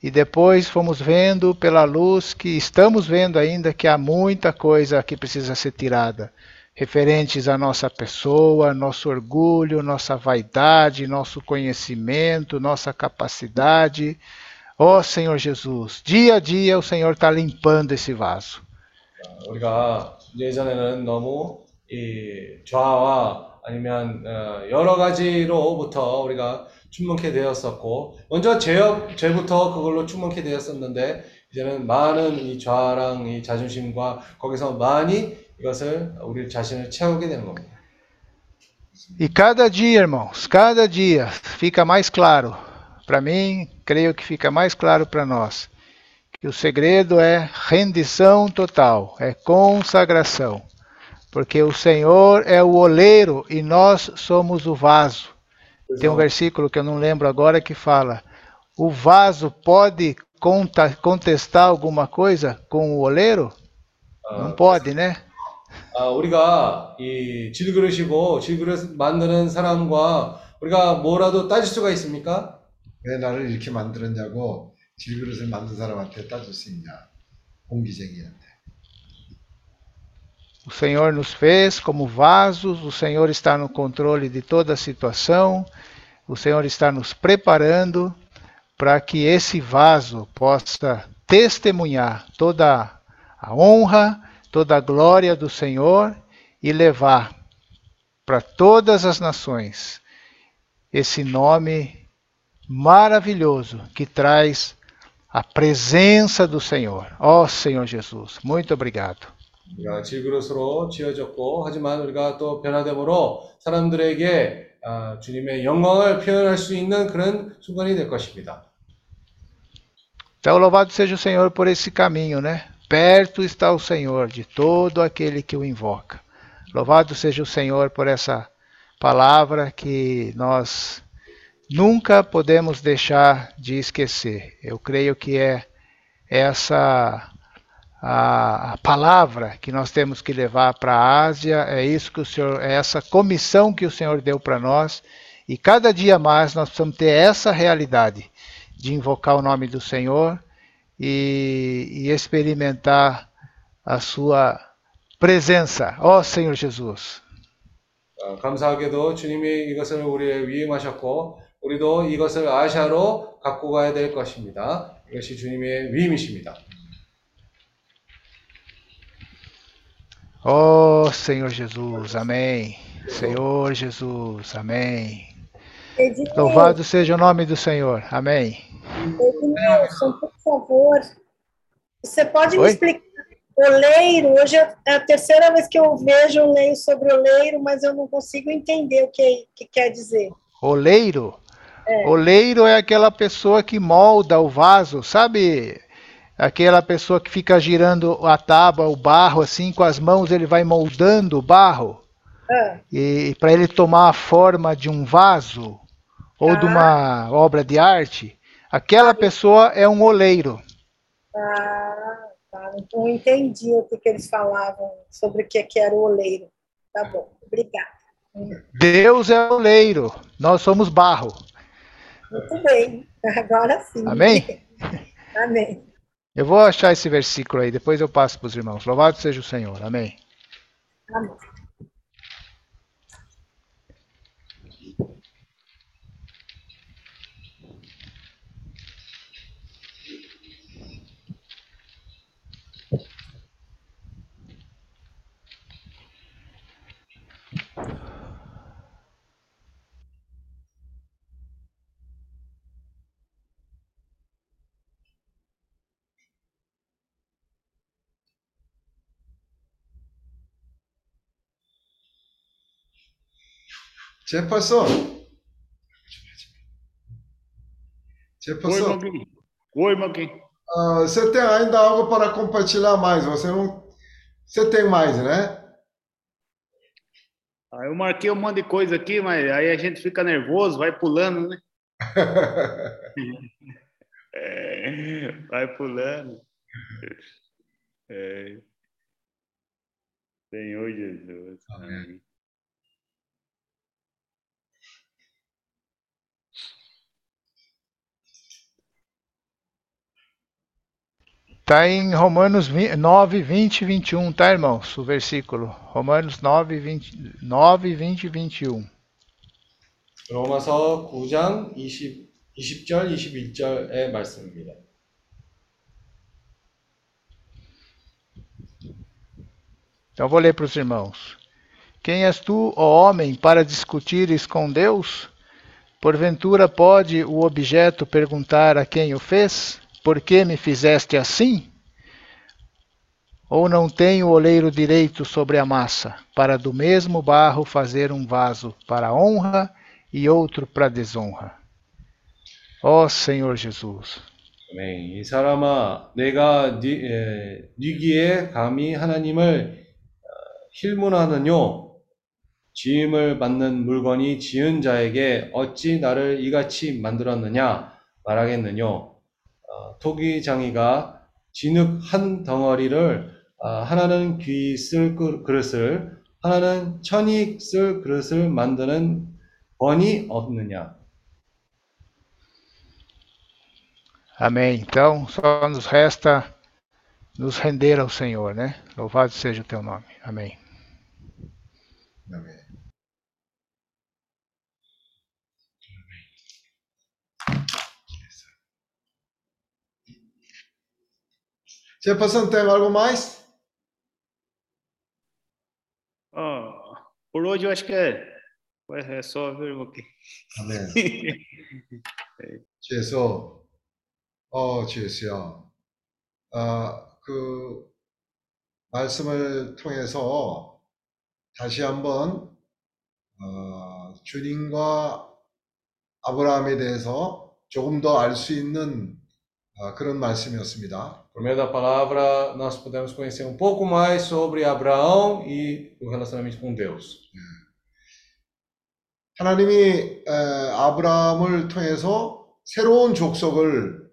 e depois fomos vendo pela luz que estamos vendo ainda que há muita coisa que precisa ser tirada, referentes à nossa pessoa, nosso orgulho, nossa vaidade, nosso conhecimento, nossa capacidade. Ó Senhor Jesus, dia a dia o Senhor está limpando esse vaso. 우리가 예전에는 너무 이 좌와 아니면 어, 여러 가지로부터 우리가 충만케 되었었고 먼저 죄업 죄부터 그걸로 충만케 되었었는데 이제는 많은 이 좌랑 이 자존심과 거기서 많이 e cada dia, irmãos, cada dia fica mais claro. Para mim, creio que fica mais claro para nós que o segredo é rendição total, é consagração. Porque o Senhor é o oleiro e nós somos o vaso. Tem um versículo que eu não lembro agora que fala: o vaso pode contestar alguma coisa com o oleiro? Ah, não pode, né? 아, 우리가 이 질그릇이고 질그릇 만드는 사람과 우리가 뭐라도 따질 수가 있습니까? 왜 나를 이렇게 만들었냐고 질그릇을 만든 사람한테 따질 수 있냐? 공기쟁이한테. O Senhor nos fez como vasos, o Senhor está no controle de toda a situação, o Senhor está nos preparando para que esse vaso possa testemunhar toda a honra, toda a glória do Senhor e levar para todas as nações esse nome maravilhoso que traz a presença do Senhor. Ó Senhor Jesus, muito obrigado. 우리가 질그릇으로 지어졌고 하지만 우리가 또 변화됨으로 사람들에게 아, 주님의 영광을 표현할 수 있는 그런 순간이 될 것입니다. Então, louvado seja o Senhor por esse caminho, né? Perto está o Senhor de todo aquele que o invoca. Louvado seja o Senhor por essa palavra que nós nunca podemos deixar de esquecer. Eu creio que é essa a, a palavra que nós temos que levar para a Ásia, é isso que o Senhor, é essa comissão que o Senhor deu para nós, e cada dia mais nós precisamos ter essa realidade de invocar o nome do Senhor e, e experimentar a sua presença. Ó Senhor Jesus. 어, 감사하게도 주님이 이것을 우리에 위임하셨고 우리도 이것을 아시아로 갖고 가야 될 것입니다. 이것이 주님의 위임이십니다. Ó Senhor Jesus. Amém. Senhor Jesus. Amém. Louvado seja o nome do Senhor. Amém. Ednilson, por favor, você pode me Oi? explicar? Oleiro, hoje é a terceira vez que eu vejo um leio sobre oleiro, mas eu não consigo entender o que, que quer dizer. Oleiro. Oleiro é aquela pessoa que molda o vaso, sabe? Aquela pessoa que fica girando a tábua, o barro, assim, com as mãos ele vai moldando o barro. Ah, E para ele tomar a forma de um vaso ou de uma obra de arte, aquela pessoa é um oleiro. ah, tá. Eu entendi o que, que eles falavam sobre o que, que era o oleiro. Tá bom, obrigada. Deus é oleiro, nós somos barro. Muito bem. Agora sim. Amém? Amém. Eu vou achar esse versículo aí, depois eu passo para os irmãos. Louvado seja o Senhor. Amém. Amém. Jefferson. Oi, Jefferson, Malguinho. Oi, Malguinho. ah, você tem ainda algo para compartilhar mais? Você não. Você tem mais, né? Ah, eu marquei um monte de coisa aqui, mas aí a gente fica nervoso, vai pulando, né? É, vai pulando. É. Senhor Jesus. Amém. Está em Romanos 20 9, 20 e 21, tá, irmãos? O versículo. Romanos 9, 20, 9 20 e 21. 로마서 9장 20, 20절, 21절의 말씀입니다. Então vou ler para os irmãos. Quem és tu, ó homem, para discutires com Deus? Porventura pode o objeto perguntar a quem o fez? Por que me fizeste assim? Ou não tem o oleiro direito sobre a massa, para do mesmo barro fazer um vaso para honra e outro para desonra? Ó Senhor Jesus, 아멘. 이 사람아, 내가 네, 에, 네기에 감히 하나님을 어, 힐문하느뇨? 지음을 받는 물건이 지은 자에게 어찌 나를 이같이 만들었느냐? 말하겠느뇨? 어, 토기장이가 진흙 한 덩어리를 아, 하나는 귀 쓸 그릇을 하나는 천이 쓸 그릇을 만드는 번이 없느냐? Amém. Então, só nos resta nos render ao Senhor, né? Louvado seja o teu nome. Amém. 아 멘. Jefferson, tem algo mais? Ó, por hoje eu acho que é, é só, viu, irmão? 아멘. 주에서 어 주에서요. 아그 말씀을 통해서 다시 한번 어, 주님과 아브라함에 대해서 조금 더 알 수 있는 아, 그런 말씀이었습니다. Por meio da palavra, nós podemos conhecer um pouco mais sobre Abraão e o relacionamento com Deus. 하나님이 에, 아브라함을 통해서 새로운 족속을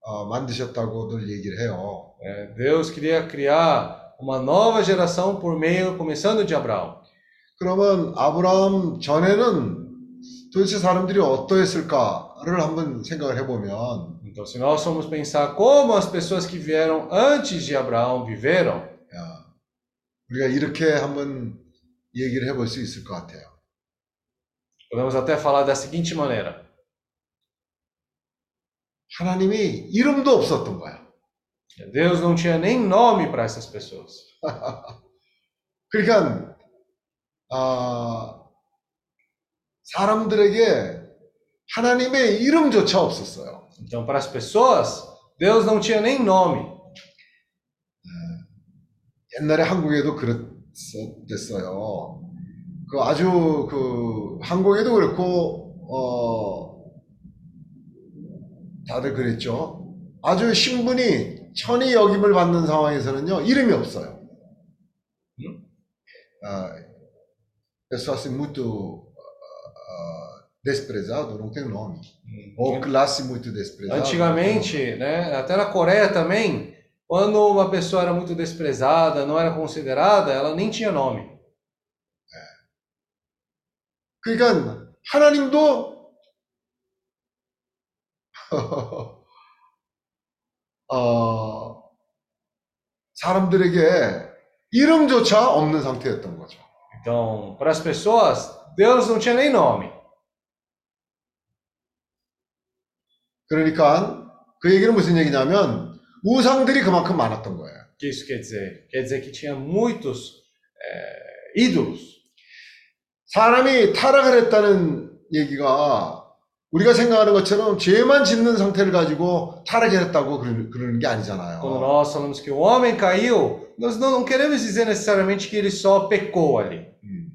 어, 만드셨다고들 얘기를 해요. É, Deus queria criar uma nova geração por meio, começando de Abraão. 그러면 아브라함 전에는 도대체 사람들이 어떠했을까를 한번 생각을 해보면 Então, se nós formos pensar como as pessoas que vieram antes de Abraão viveram, 야, 우리가 이렇게 한번 얘기를 해볼 수 있을 것 같아요. podemos até falar da seguinte maneira: 하나님이 이름도 없었던 거야. Deus não tinha nem nome para essas pessoas. 그러니까 아, 사람들에게 하나님의 이름조차 없었어요. Então, para as pessoas, Deus não tinha nem nome. 옛날에 한국에도 그랬었어요. 그 아주 그 한국에도 그렇고 어 다들 그랬죠. 아주 신분이 천이 역임을 받는 상황에서는요 이름이 없어요. 아, pessoas muito desprezado não tem nome. Ou classe muito desprezada. Antigamente, né, até na Coreia também, quando uma pessoa era muito desprezada, não era considerada, ela nem tinha nome. 그러니까 하나님도 어, 사람들에게 이름조차 없는 상태였던 거죠. Então, para as pessoas, Deus não tinha nem nome. 그러니까 그 얘기는 무슨 얘기냐면 우상들이 그만큼 많았던 거예요. Que isso quer dizer? Quer dizer que tinha muitos eh, ídolos. 사람이 타락을 했다는 얘기가 우리가 생각하는 것처럼 죄만 짓는 상태를 가지고 타락했다고 그러- 그러는 게 Quando 아니잖아요. nós falamos que o homem caiu, nós não, não queremos dizer necessariamente que ele só pecou ali. 음.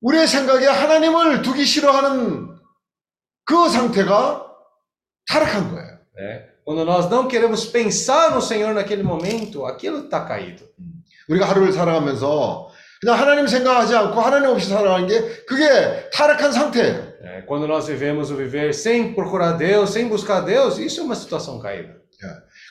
우리의 생각에 하나님을 두기 싫어하는 그 상태가 타락한 거예요. Né? Quando nós não queremos pensar no Senhor naquele momento, aquilo está caído. 우리가 하루를 살아가면서 그냥 하나님 생각하지 않고 하나님 없이 살아가는 게 그게 타락한 상태예요. né? Quando nós vivemos o viver sem procurar Deus, sem buscar Deus, isso é uma situação caída.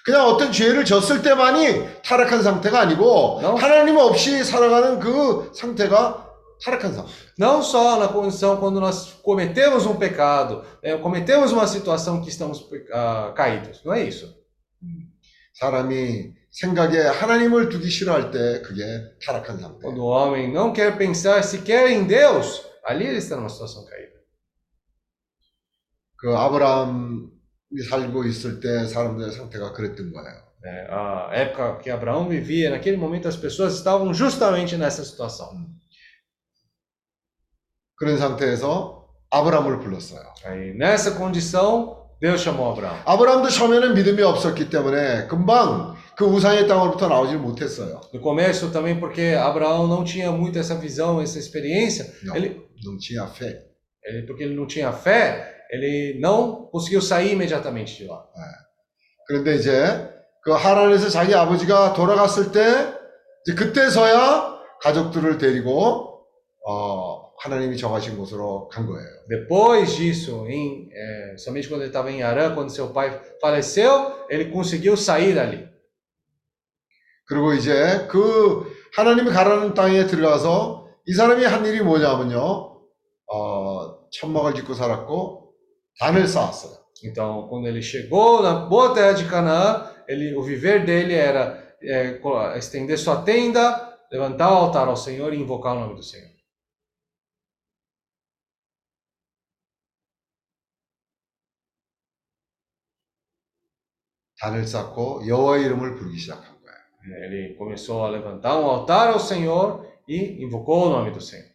그냥 어떤 죄를 졌을 때만이 타락한 상태가 아니고. 하나님 없이 살아가는 그 상태가 타락한 상태. Não só na condição quando nós cometemos um pecado, né? cometemos uma situação que estamos ah, caídos. Não é isso. 사람이 생각에 하나님을 두기 싫어할 때 그게 타락한 상태. Quando o homem não quer pensar sequer em Deus, ali ele está numa situação caída. 그 아브라함이 살고 있을 때 사람들의 상태가 그랬던 거예요. né? A época que Abraão vivia, naquele momento as pessoas estavam justamente nessa situação. 그런 상태에서 아브라함을 불렀어요. Aí, nessa condição, Deus chamou Abraão. 아브라함도 처음에는 믿음이 없었기 때문에 금방 그 우상의 땅으로부터 나오질 못했어요. No começo também porque Abraão não tinha muito essa visão, essa experiência, Não, ele, não tinha fé. ele- porque ele não tinha fé, ele não conseguiu sair imediatamente de lá. 그런데 이제 그 하란에서 자기 아버지가 돌아갔을 때 이제 그때서야 가족들을 데리고 어, 하나님이 정하신 곳으로 간 거예요. Depois disso, em, eh, somente quando ele estava em Arã, quando seu pai faleceu, ele conseguiu sair dali. 그리고 이제 그 하나님이 가라는 땅에 들어가서 이 사람이 한 일이 뭐냐면요. 어, 천막을 짓고 살았고 단을 쌓았어요. Então, quando ele chegou na boa terra de Canaã, ele, o viver dele era eh, co- estender sua tenda, levantar o altar ao Senhor e invocar o nome do Senhor. 단을 쌓고 여호와의 이름을 부르기 시작한 거예요. Eh, Ele começou a levantar um altar ao Senhor e invocou o nome do Senhor.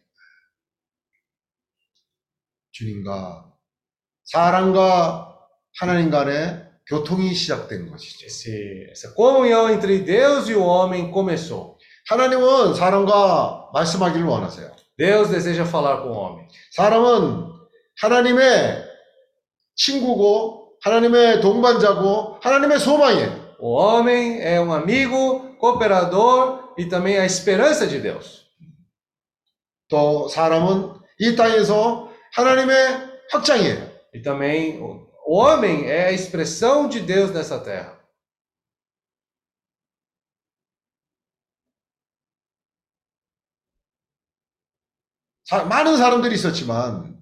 주님과 사람과 하나님 간의 교통이 시작된 것이죠. Esse, essa comunhão entre Deus e o homem começou. 하나님은 사람과 말씀하기를 원하세요. Deus deseja falar com o homem. 사람은 하나님의 친구고 하나님의 동반자고 하나님의 소망이에요. O homem é um amigo, cooperador e também a esperança de Deus. 또 사람은 이 땅에서 하나님의 확장이에요. E também o homem é a expressão de Deus nessa terra. 사- 많은 사람들이 있었지만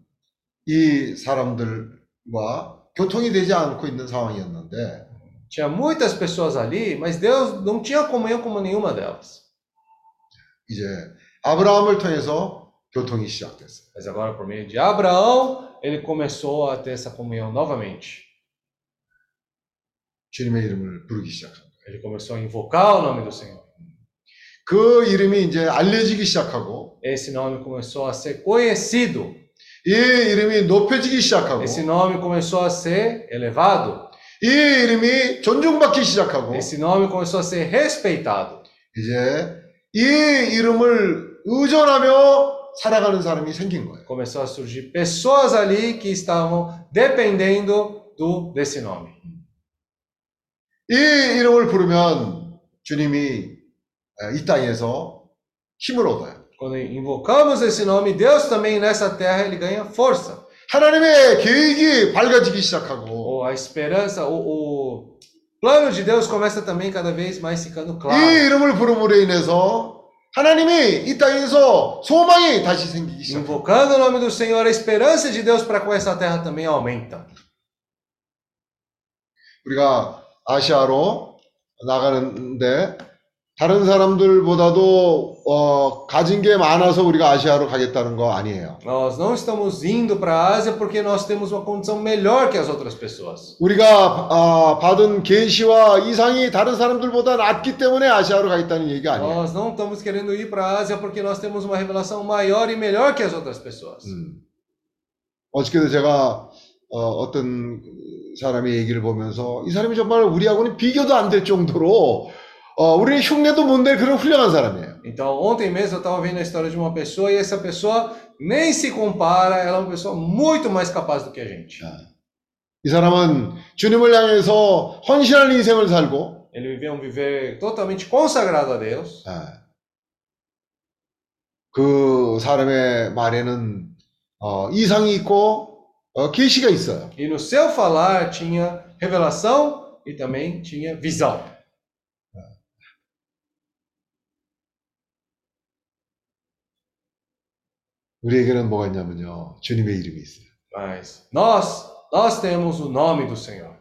이 사람들과 교통이 되지 않고 있는 상황이었는데 Tinha muitas pessoas ali, mas Deus não tinha comunhão com nenhuma delas. 이제 아브라함을 통해서 교통이 시작됐어요. Mas agora, por meio de Abraão, ele começou a ter essa comunhão novamente. 주님의 이름을 부르기 시작한 거예요. Ele começou a invocar o nome do Senhor. 그 이름이 이제 알려지기 시작하고 Esse nome começou a ser conhecido. 이 이름이 높여지기 시작하고 Esse nome começou a ser elevado. 이 이름이 존중받기 시작하고 Esse nome começou a ser respeitado. 이제 이 이름을 의존하며 살아가는 사람이 생긴 거예요. Começou a surgir pessoas ali que estavam dependendo do desse nome. 이 이름을 부르면 주님이 이 땅에서 힘을 얻어요. Quando invocamos esse nome, Deus também nessa terra ele ganha força. 하나님의 계획이 밝아지기 시작하고 Ou a esperança, o, o plano de Deus começa também cada vez mais ficando 이 claro. 이름을 부름으로 인해서 하나님이 이 땅에서 소망이 다시 생기기 시작합니다. Invocando o nome do Senhor, a esperança de Deus para com essa terra também aumenta. 우리가 아시아로 나가는데 다른 사람들보다도 어, 가진 게 많아서 우리가 아시아로 가겠다는 거 아니에요. Nós não estamos indo para a Ásia porque nós temos uma condição melhor que as outras pessoas. 우리가 아, 받은 계시와 이상이 다른 사람들보다 낮기 때문에 아시아로 가겠다는 얘기가 아니에요. Nós não estamos querendo ir para a Ásia porque nós temos uma revelação maior e melhor que as outras pessoas. 음. 어저께도 제가 어, 떤 사람의 얘기를 보면서 이 사람이 정말 우리하고는 비교도 안 될 정도로 어, 우리의 흉내도 못 낼 그런 훌륭한 사람이에요. Então, ontem mesmo eu estava vendo a história de uma pessoa e essa pessoa nem se compara, ela é uma pessoa muito mais capaz do que a gente. 이 사람은 주님을 향해서 헌신한 인생을 살고 Ele viveu um viver totalmente consagrado a Deus. 예. 그 사람의 말에는 어, 이상이 있고 어, 계시가 있어요. E no seu falar tinha revelação e também tinha visão. 우리에게는 뭐가 있냐면요. 주님의 이름이 있어요. Mas nós, nós temos o nome do Senhor.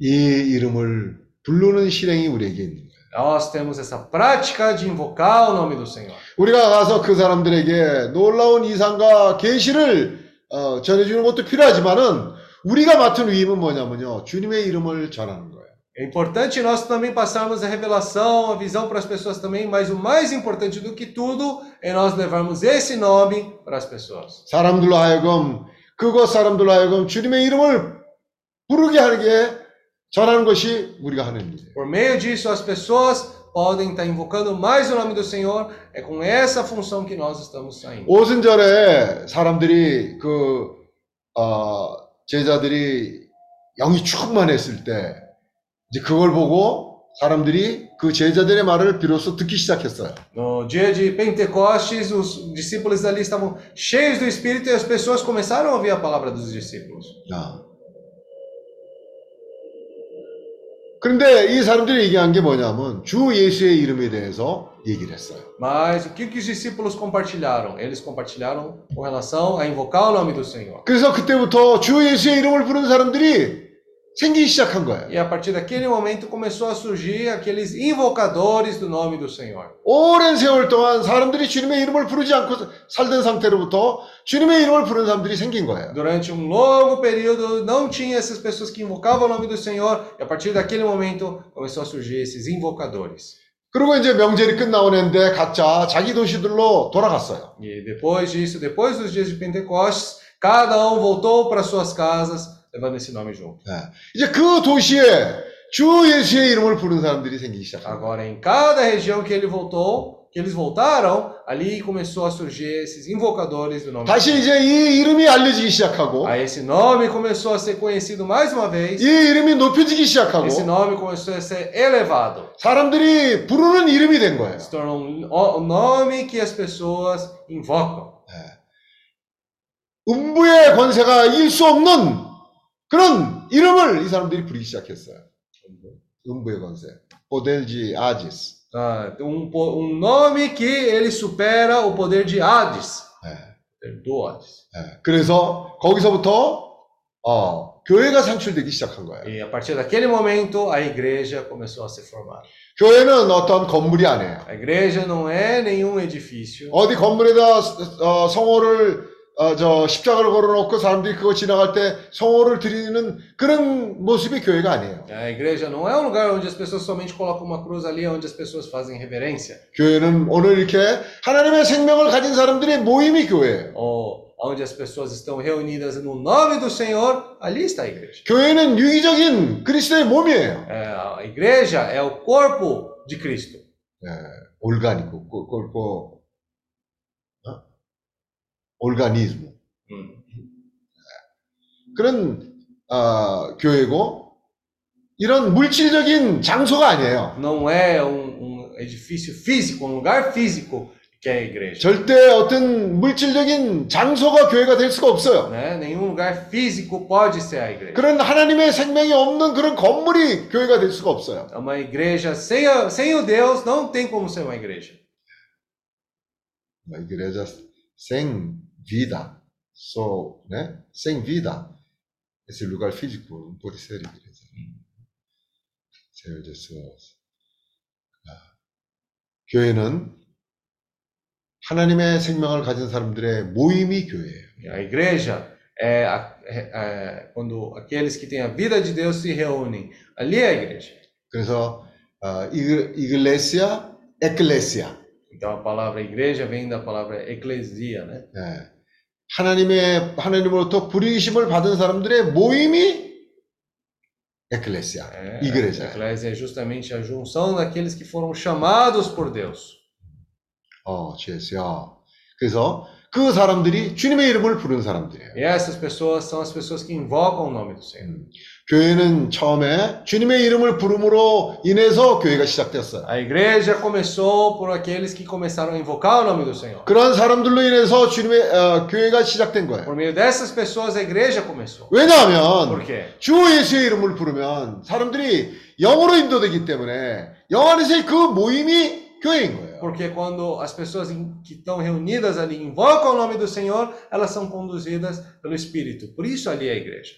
이 이름을 부르는 실행이 우리에게 있는 거예요. Nós temos essa prática de invocar o nome do Senhor. 우리가 가서 그 사람들에게 놀라운 이상과 계시를 어, 전해주는 것도 필요하지만은 우리가 맡은 위임은 뭐냐면요. 주님의 이름을 전하는 거예요. É importante nós também passarmos a revelação, a visão para as pessoas também, mas o mais importante do que tudo é nós levarmos esse nome para as pessoas. 사람들로 하여금 그곳 사람들로 하여금 주님의 이름을 부르게 하게 전하는 것이 우리가 하는 일이에요. Por meio disso, as pessoas podem estar invocando mais o nome do Senhor. É com essa função que nós estamos saindo. 오순절에 사람들이 그 어, 제자들이 영이 충만했을 때 이제 그걸 보고 사람들이 그 제자들의 말을 비로소 듣기 시작했어요. No dia de Pentecostes, os discípulos ali estavam cheios do Espírito e as pessoas começaram a ouvir a palavra dos discípulos. 자. 그런데 이 사람들이 얘기한 게 뭐냐면 주 예수의 이름에 대해서 얘기를 했어요. Mas o que, que os discípulos compartilharam? Eles compartilharam com relação a invocar o nome do Senhor. 그래서 그때부터 주 예수의 이름을 부르는 사람들이 생기기 시작한 거예요. E a partir daquele momento começou a surgir aqueles invocadores do nome do Senhor. 오랜 세월 동안 사람들이 주님의 이름을 부르지 않고 살던 상태로부터 주님의 이름을 부르는 사람들이 생긴 거예요. Durante um longo período não tinha essas pessoas que invocavam o nome do Senhor, e a partir daquele momento começou a surgir esses invocadores. 그리고 이제 명절이 끝나오는데 각자 자기 도시들로 돌아갔어요. E depois disso, depois dos dias de Pentecostes, cada um voltou para suas casas levando esse nome junto. 이제 그 도시에 주 예수의 이름을 부르는 사람들이 생기기 시작한 거예요. Agora, em cada região que ele voltou, que eles voltaram, ali começou a surgir esses invocadores do nome. do 다시 Senhor. 이제 이 이름이 알려지기 시작하고 Aí esse nome começou a ser conhecido mais uma vez. 이 이름이 높여지기 시작하고 Esse nome começou a ser elevado. 사람들이 부르는 이름이 된 거예요. Se tornou um o- um nome que as pessoas invocam. 음부의 권세가 이길 수 없는 그런 이름을 이 사람들이 부르기 시작했어요. 음부의 권세. 오델지 아지스. Ah, um, um nome que ele supera o poder de Hades. 예. Poder Do Hades. 예. 그래서 거기서부터 어, 교회가 창출되기 시작한 거예요. E a partir daquele momento, a igreja começou a ser formada. 교회는 어떤 건물이 아니에요. A igreja não é nenhum edifício. 어디 건물에다 어, 성호를 어, 저 십자가를 걸어놓고 사람들이 그거 지나갈 때 성호를 드리는 그런 모습이 교회가 아니에요. A igreja não é um lugar onde as pessoas somente colocam uma cruz ali, onde as pessoas fazem reverência. 교회는 오늘 이렇게 하나님의 생명을 가진 사람들의 모임이 교회예요. Ou onde as pessoas estão reunidas no nome do Senhor, ali está a igreja. 교회는 유기적인 그리스도의 몸이에요. É, a igreja é o corpo de Cristo. 예, 올가니고, 어? 올가니즘. Hum. 그런 어, 교회고 이런 물질적인 장소가 아니에요. Não é um, um edifício físico, um lugar físico que é a igreja. 절대 어떤 물질적인 장소가 교회가 될 수가 없어요. Né? Nenhum lugar físico pode ser a igreja. 그런 하나님의 생명이 없는 그런 건물이 교회가 될 수가 없어요. Uma igreja sem, a, sem o Deus não tem como ser uma igreja. uma igreja sem vida. So, né? Sem vida. Esse lugar físico não pode ser igreja. Senhor Jesus. 아, 교회는 하나님의 생명을 가진 사람들의 모임이 교회예요. A igreja é, a- é- é quando aqueles que têm a vida de Deus se reúnem. Ali é a igreja. 그래서 어, 이글, 이글레시아, 에클레시아. Então a palavra igreja vem da palavra eclesia, né? 예. 하나님의 하나님으로부터 부르심을 받은 사람들의 모임이 에클레시아, É, a igreja. eclésia é justamente a junção daqueles que foram chamados por Deus. 어, 주였어요. 그래서 그 사람들이 주님의 이름을 부르는 사람들이에요. E essas pessoas são as pessoas que invocam o nome do Senhor. 교회는 처음에 주님의 이름을 부름으로 인해서 교회가 시작됐어요. A igreja começou por aqueles que começaram a invocar o nome do Senhor. 그런 사람들로 인해서 주님의 어, 교회가 시작된 거예요. Por meio dessas pessoas a igreja começou. 왜냐하면? 주 예수의 이름을 부르면 사람들이 영으로 인도되기 때문에 영 안에서의 그 모임이 교회인 거예요. Porque quando as pessoas em- que estão reunidas ali invocam o nome do Senhor, elas são conduzidas pelo Espírito. Por isso ali é a igreja.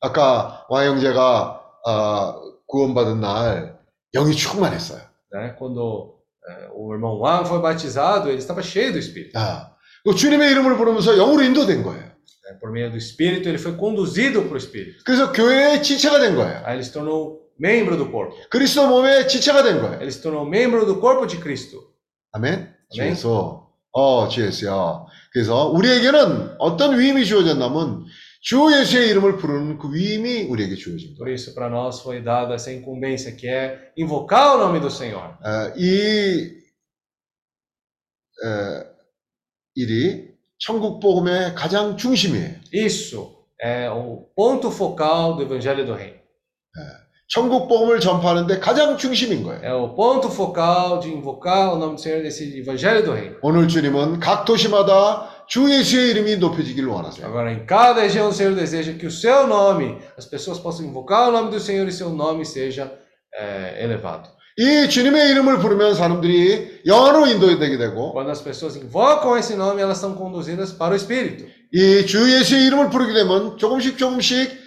아까 왕영재가 어, 구원받은 날 영이 충만했어요. né? Quando eh, o irmão Wang foi batizado, ele estava cheio do Espírito. 아, 그 주님의 이름을 부르면서 영으로 인도된 거예요. né? Por meio do Espírito, ele foi conduzido para o Espírito. 그래서 교회의 지체가 된 거예요. Aí ele se tornou membro do corpo. 그리스도 몸의 지체가 된 거예요. Ele se tornou membro do corpo de Cristo. 아멘. 주에서 어 주에서요. 그래서 우리에게는 어떤 위임이 주어졌냐면 주 예수의 이름을 부르는 그 위임이 우리에게 주어진 Por 거예요. isso, para nós foi dada essa incumbência, que é invocar o nome do Senhor. 어, 이 어, 일이 천국 복음의 가장 중심이에요. Isso é o ponto focal do Evangelho do Reino. 천국 복음을 전파하는데 가장 중심인 거예요. É o ponto focal de invocar o nome do Senhor nesse Evangelho do Reino. 오늘 주님은 각 도시마다 주 예수의 이름이 높여지기를 원하세요. Agora, em cada região, o Senhor deseja que o seu nome, as pessoas possam invocar o nome do Senhor e seu nome seja eh, elevado. 이 주님의 이름을 부르면 사람들이 영으로 인도되게 되고 Quando as pessoas invocam esse nome, elas são conduzidas para o Espírito. 이 주 예수의 이름을 부르게 되면 조금씩 조금씩 어,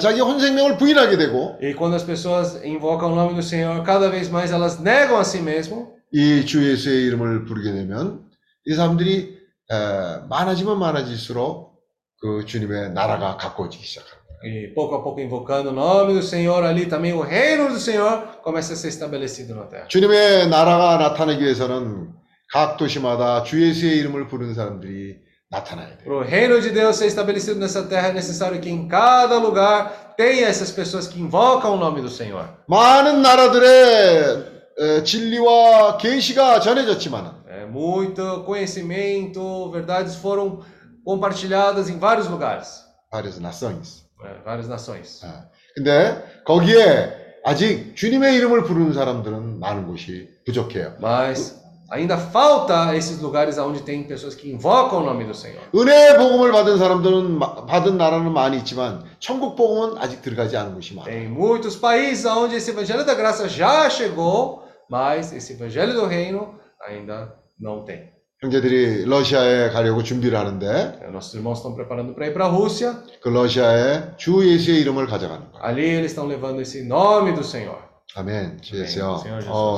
자기 혼생명을 부인하게 되고 E quando as pessoas invocam o nome do Senhor, cada vez mais elas negam a si mesmo. 이 주 예수의 이름을 부르게 되면 이 사람들이 어, 많아지면 많아질수록 그 주님의 나라가 가까워지기 시작합니다. E pouco a pouco invocando o nome do Senhor, ali também o reino do Senhor começa a ser estabelecido na terra. 주님의 나라가 나타나기 위해서는 각 도시마다 주 예수의 이름을 부르는 사람들이. Para o reino de Deus ser estabelecido nessa terra, é necessário que em cada lugar tenha essas pessoas que invocam o nome do Senhor. 많은 나라들의 어, 진리와 계시가 전해졌지만 É, muito conhecimento, verdades foram compartilhadas em vários lugares, várias nações. é, várias nações. 아, 근데 거기에 아직 주님의 이름을 부르는 사람들은 많은 곳이 부족해요. Mas ainda falta esses lugares onde tem pessoas que invocam o nome do Senhor. 은혜의 복음을 받은 사람들은 마- 받은 나라는 많이 있지만 천국 복음은 아직 들어가지 않은 곳이 많아요. Tem muitos países onde esse evangelho da graça já chegou, mas esse evangelho do reino ainda não tem. 형제들이 러시아에 가려고 준비를 하는데 É, Nossos irmãos estão preparando para ir para a Rússia. 그 러시아에 주 예수의 이름을 가져가는 거예요. Ali eles estão levando esse nome do Senhor. 아멘. Senhor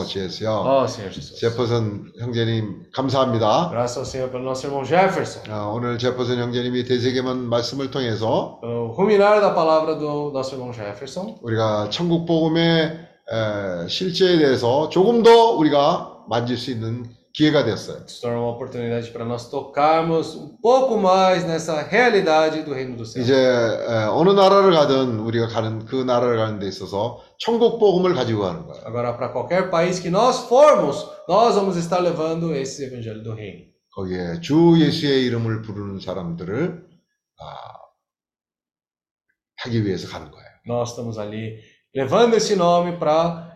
Jesus. 어. Oh, Senhor Jesus. 제퍼슨 형제님 감사합니다. Graças ao Senhor pelo nosso irmão Jefferson. 어, 오늘 제퍼슨 형제님이 대세계만 말씀을 통해서 ruminar da palavra do nosso irmão Jefferson. 우리가 천국 복음의 에, 실제에 대해서 조금 더 우리가 만질 수 있는 기회가 됐어요. Se torna uma oportunidade para nós tocarmos um pouco mais nessa realidade do reino do céu. 이제 에, 어느 나라를 가든 우리가 가는 그 나라를 가는 데 있어서 천국 복음을 가지고 가는 거예요. Agora, para qualquer país que nós formos, nós vamos estar levando esse evangelho do reino. 거기에 주 예수의 이름을 부르는 사람들을 아, 하기 위해서 가는 거예요. Nós estamos ali levando esse nome para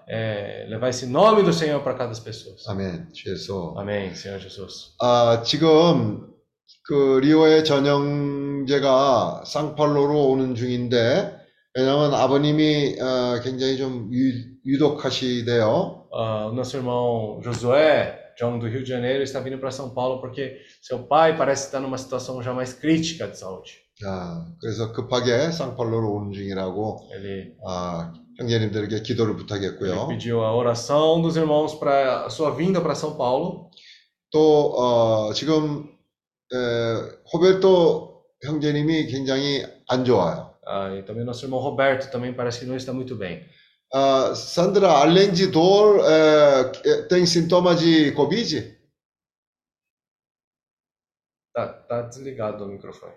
levar esse nome do Senhor para cada pessoa. 아멘. 주에서 Amém, Senhor Jesus. 아, 지금 그 리오의 전영제가 상팔로로 오는 중인데 왜냐하면 아버님이 어, 굉장히 좀 유, 유독하시대요. Ah, o nosso irmão Josué, John do Rio de Janeiro, está vindo para São Paulo porque seu pai parece estar numa situação já mais crítica de saúde. 아, 그래서 급하게 상팔로로 오는 중이라고 Ele, 아, 형제님들에게 기도를 ele 부탁했고요. pediu a oração dos irmãos para a sua vinda para São Paulo. 또 어, 지금 에, 호벨토 형제님이 굉장히 안 좋아요. Ah, e também nosso irmão Roberto também parece que não está muito bem. 아, 산드라 알렌지 돌 에, 에, tem sintomas de covid? Tá, tá desligado o microfone.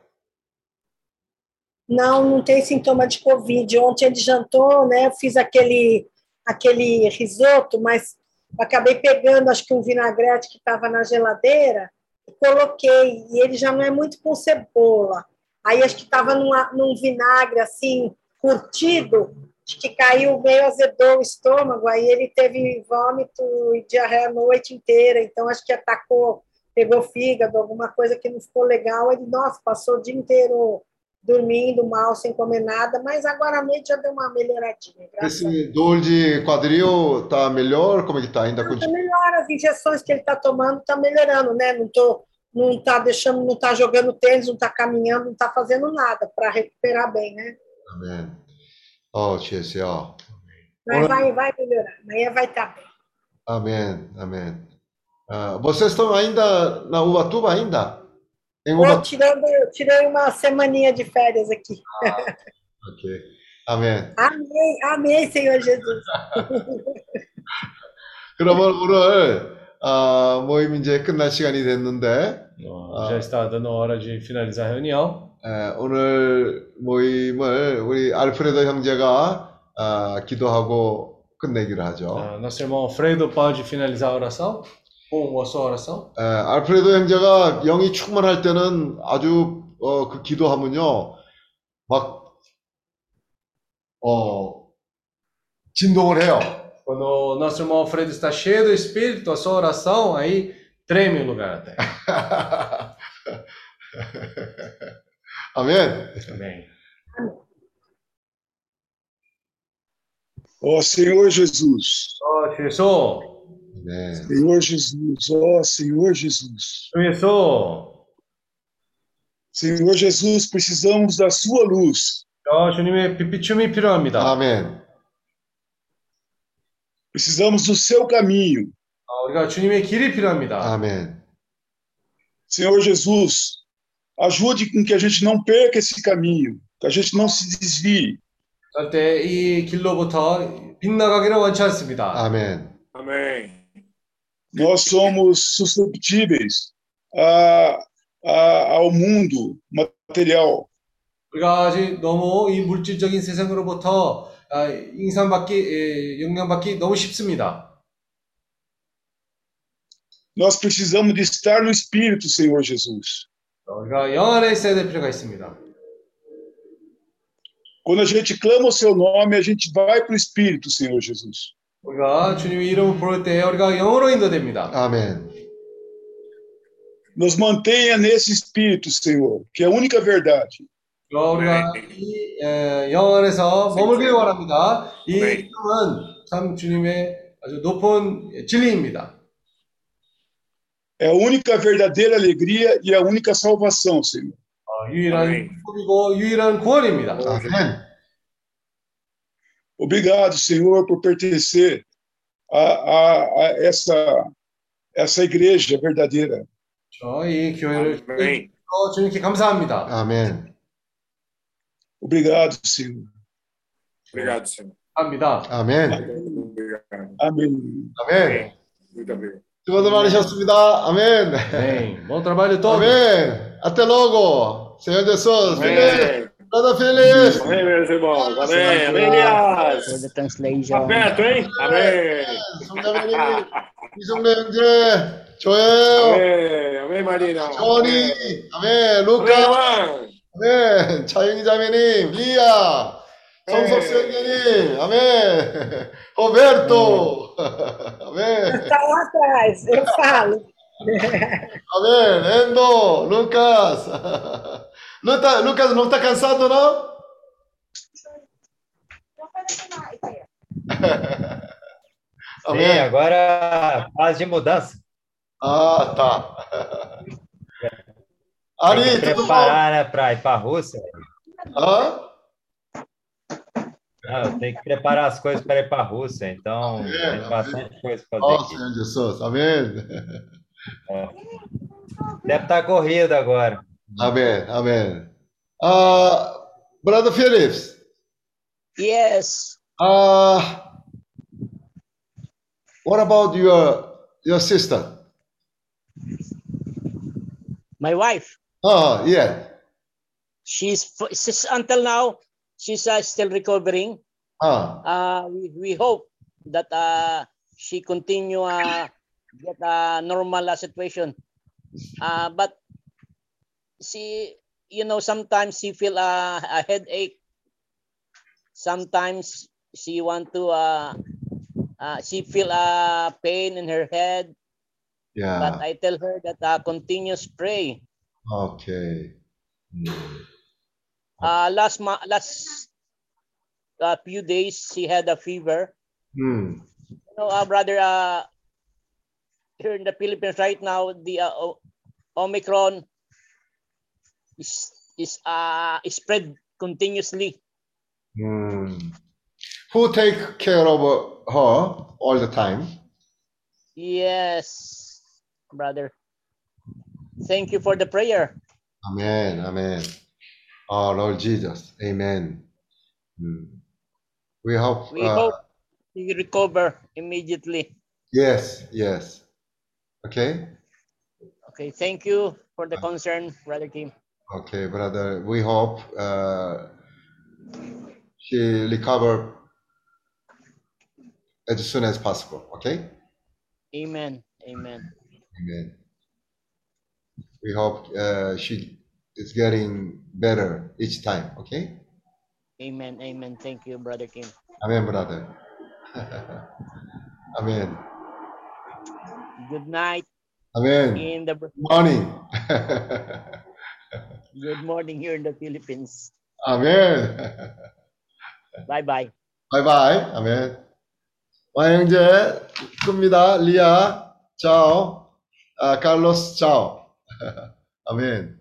Não, não tem sintoma de Covid. Ontem ele jantou, né? Eu fiz aquele, aquele risoto, mas acabei pegando, acho que um vinagrete que estava na geladeira e coloquei. E ele já não é muito com cebola. Aí acho que estava num vinagre assim, curtido, acho que caiu meio azedou o estômago. Aí ele teve vômito e diarreia a noite inteira. Então acho que atacou, pegou fígado, alguma coisa que não ficou legal. Ele, nossa, passou o dia inteiro dormindo mal, sem comer nada, mas agora a noite já deu uma melhoradinha. Esse dor de quadril está melhor? Como é que? Tá? Ainda tá continua? Melhor, as injeções que ele está tomando tá melhorando, né? Não tô não tá deixando, não tá jogando tênis, não tá caminhando, não tá fazendo nada para recuperar bem, né? Amém. Ó, oh, Tia, ó. Mas vai, vai melhorar, amanhã vai estar tá bem. Amém, amém. Ah, vocês estão ainda na Ubatuba ainda? Em Tô Ubatuba? tirando, tirei uma semaninha de férias aqui. Ok. 아멘. Amém, amém, Senhor Jesus. 그러면 오늘 아, 모임 이제 끝날 시간이 됐는데 Ah, Já está dando hora de finalizar a reunião. 에, 오늘 모임을 우리 알프레도 형제가 아, 기도하고 끝내기로 하죠. Ah, nosso irmão Alfredo pode finalizar a oração Com a sua oração. 에, 알프레도 형제가 영이 충만할 때는 아주 어, 그 기도하면요 막 어, 진동을 해요. Quando o nosso irmão Alfredo está cheio do Espírito, a sua oração aí treme o lugar até. 아멘. Amém. Ó Senhor Jesus, Oh, Jesus. 아멘. Senhor Jesus, ó Senhor Jesus. Jesus. Senhor Jesus, precisamos da sua luz. 어, 주님의 빛비춤이 필요합니다. 아멘. Precisamos do seu caminho. 아, 우리가 주님의 길이 필요합니다. 아멘. Senhor Jesus, ajude com que a gente não perca esse caminho, que a gente não se desvie. 절대 이 길로부터 빗나가기를 원치 않습니다. 아멘. Amém. Nós somos susceptíveis a, a, ao mundo material. 우리가 아직 너무 이 물질적인 세상으로부터 아, 인상받기, 예, 영향받기 너무 쉽습니다. Nós precisamos de estar no Espírito, Senhor Jesus. 우리가 영 안에 있어야 될 필요가 있습니다. Quando a gente clama o seu nome, a gente vai para o Espírito, Senhor Jesus. 우리가 주님의 이름을 부를 때 우리가 영으로 인도됩니다. 아멘. Nos mantenha nesse Espírito, Senhor, que é a única verdade. 어, 우리가 이 에, 영 안에서 머물길 원합니다. 이 네. 이름은 참 주님의 아주 높은 진리입니다. É a única verdadeira alegria e a única salvação, Senhor. 어, 유일한 아멘. 축복이고 유일한 구원입니다. 아멘. Obrigado, Senhor, por pertencer a, a, a essa, essa igreja verdadeira. 저희 교회를 Amém. 어, 주님께 감사합니다. 아멘. Obrigado, Senhor. Obrigado, Senhor. 합니다. 아멘. Obrigado. Amém. 아멘. Muito obrigado. 수고들 많으셨습니다. 아멘. Amém. Bom trabalho a todos. 아멘. Até logo. Senhor Jesus. Feliz. Amém. Nada feliz. Amém, meus irmãos. Amém. Amém, Elias. For the translation. Tá perto, hein? Amém. 성자매님, 이종래 형제, 조예요, Amém. Amém, Marina. 조니, 아멘, Amém, 루카, irmã. 아멘, 차영희 자매님, 리아, 성석수 형제님, 아멘, 호베르토, 아멘, Está lá atrás, eu falo. 아멘, 엔도, 루카스. Luca, Lucas não está cansado, não? Sim, agora fase de mudança. Ah, tá. Tem Ari, que tudo bom? preparar, né, para ir para a Rússia. Hã? Não, tem que preparar as coisas para ir para a Rússia, então Amém, tem amém. bastante coisa para fazer aqui. Senhor Jesus. Amém. Deve estar corrido agora. Amém. Amen. Uh, Brother Phillips, Yes. uh, what about your your sister? My wife, Oh, yeah. she's, she's until now, she's uh, still recovering. Ah, Uh, we, we hope that uh, she continue uh, get a normal uh, situation. Uh, but she, you know, sometimes she feel uh, a headache. Sometimes she want to, uh, uh, she feel a pain in her head. Yeah, but. I tell her that uh, continuous pray. Okay. Hmm. Uh, last ma- last uh, few days she had a fever. Hmm. You know, uh, brother, uh, here in the Philippines right now, the uh, Omicron is is uh spread continuously. Hmm. Who take care of her all the time? Yes, brother. Thank you for the prayer. Amen. Amen. Oh, Lord Jesus. Amen. Hmm. We hope. We uh, hope you recover immediately. Yes. Yes. Okay. Okay, thank you for the concern, brother Kim. Okay, brother. We hope uh, she recover as soon as possible. Okay. Amen. Amen. Amen. We hope uh, she is getting better each time. Okay. Amen. Amen. Thank you, brother Kim. Amen, brother. Amen. Good night Amen. in the Morning. good morning here in the Philippines. 아멘. Bye bye. 바이바이. 아멘. 와영재 끝입니다. 리아, 짜오. 아, 칼로스, 짜오. 아멘.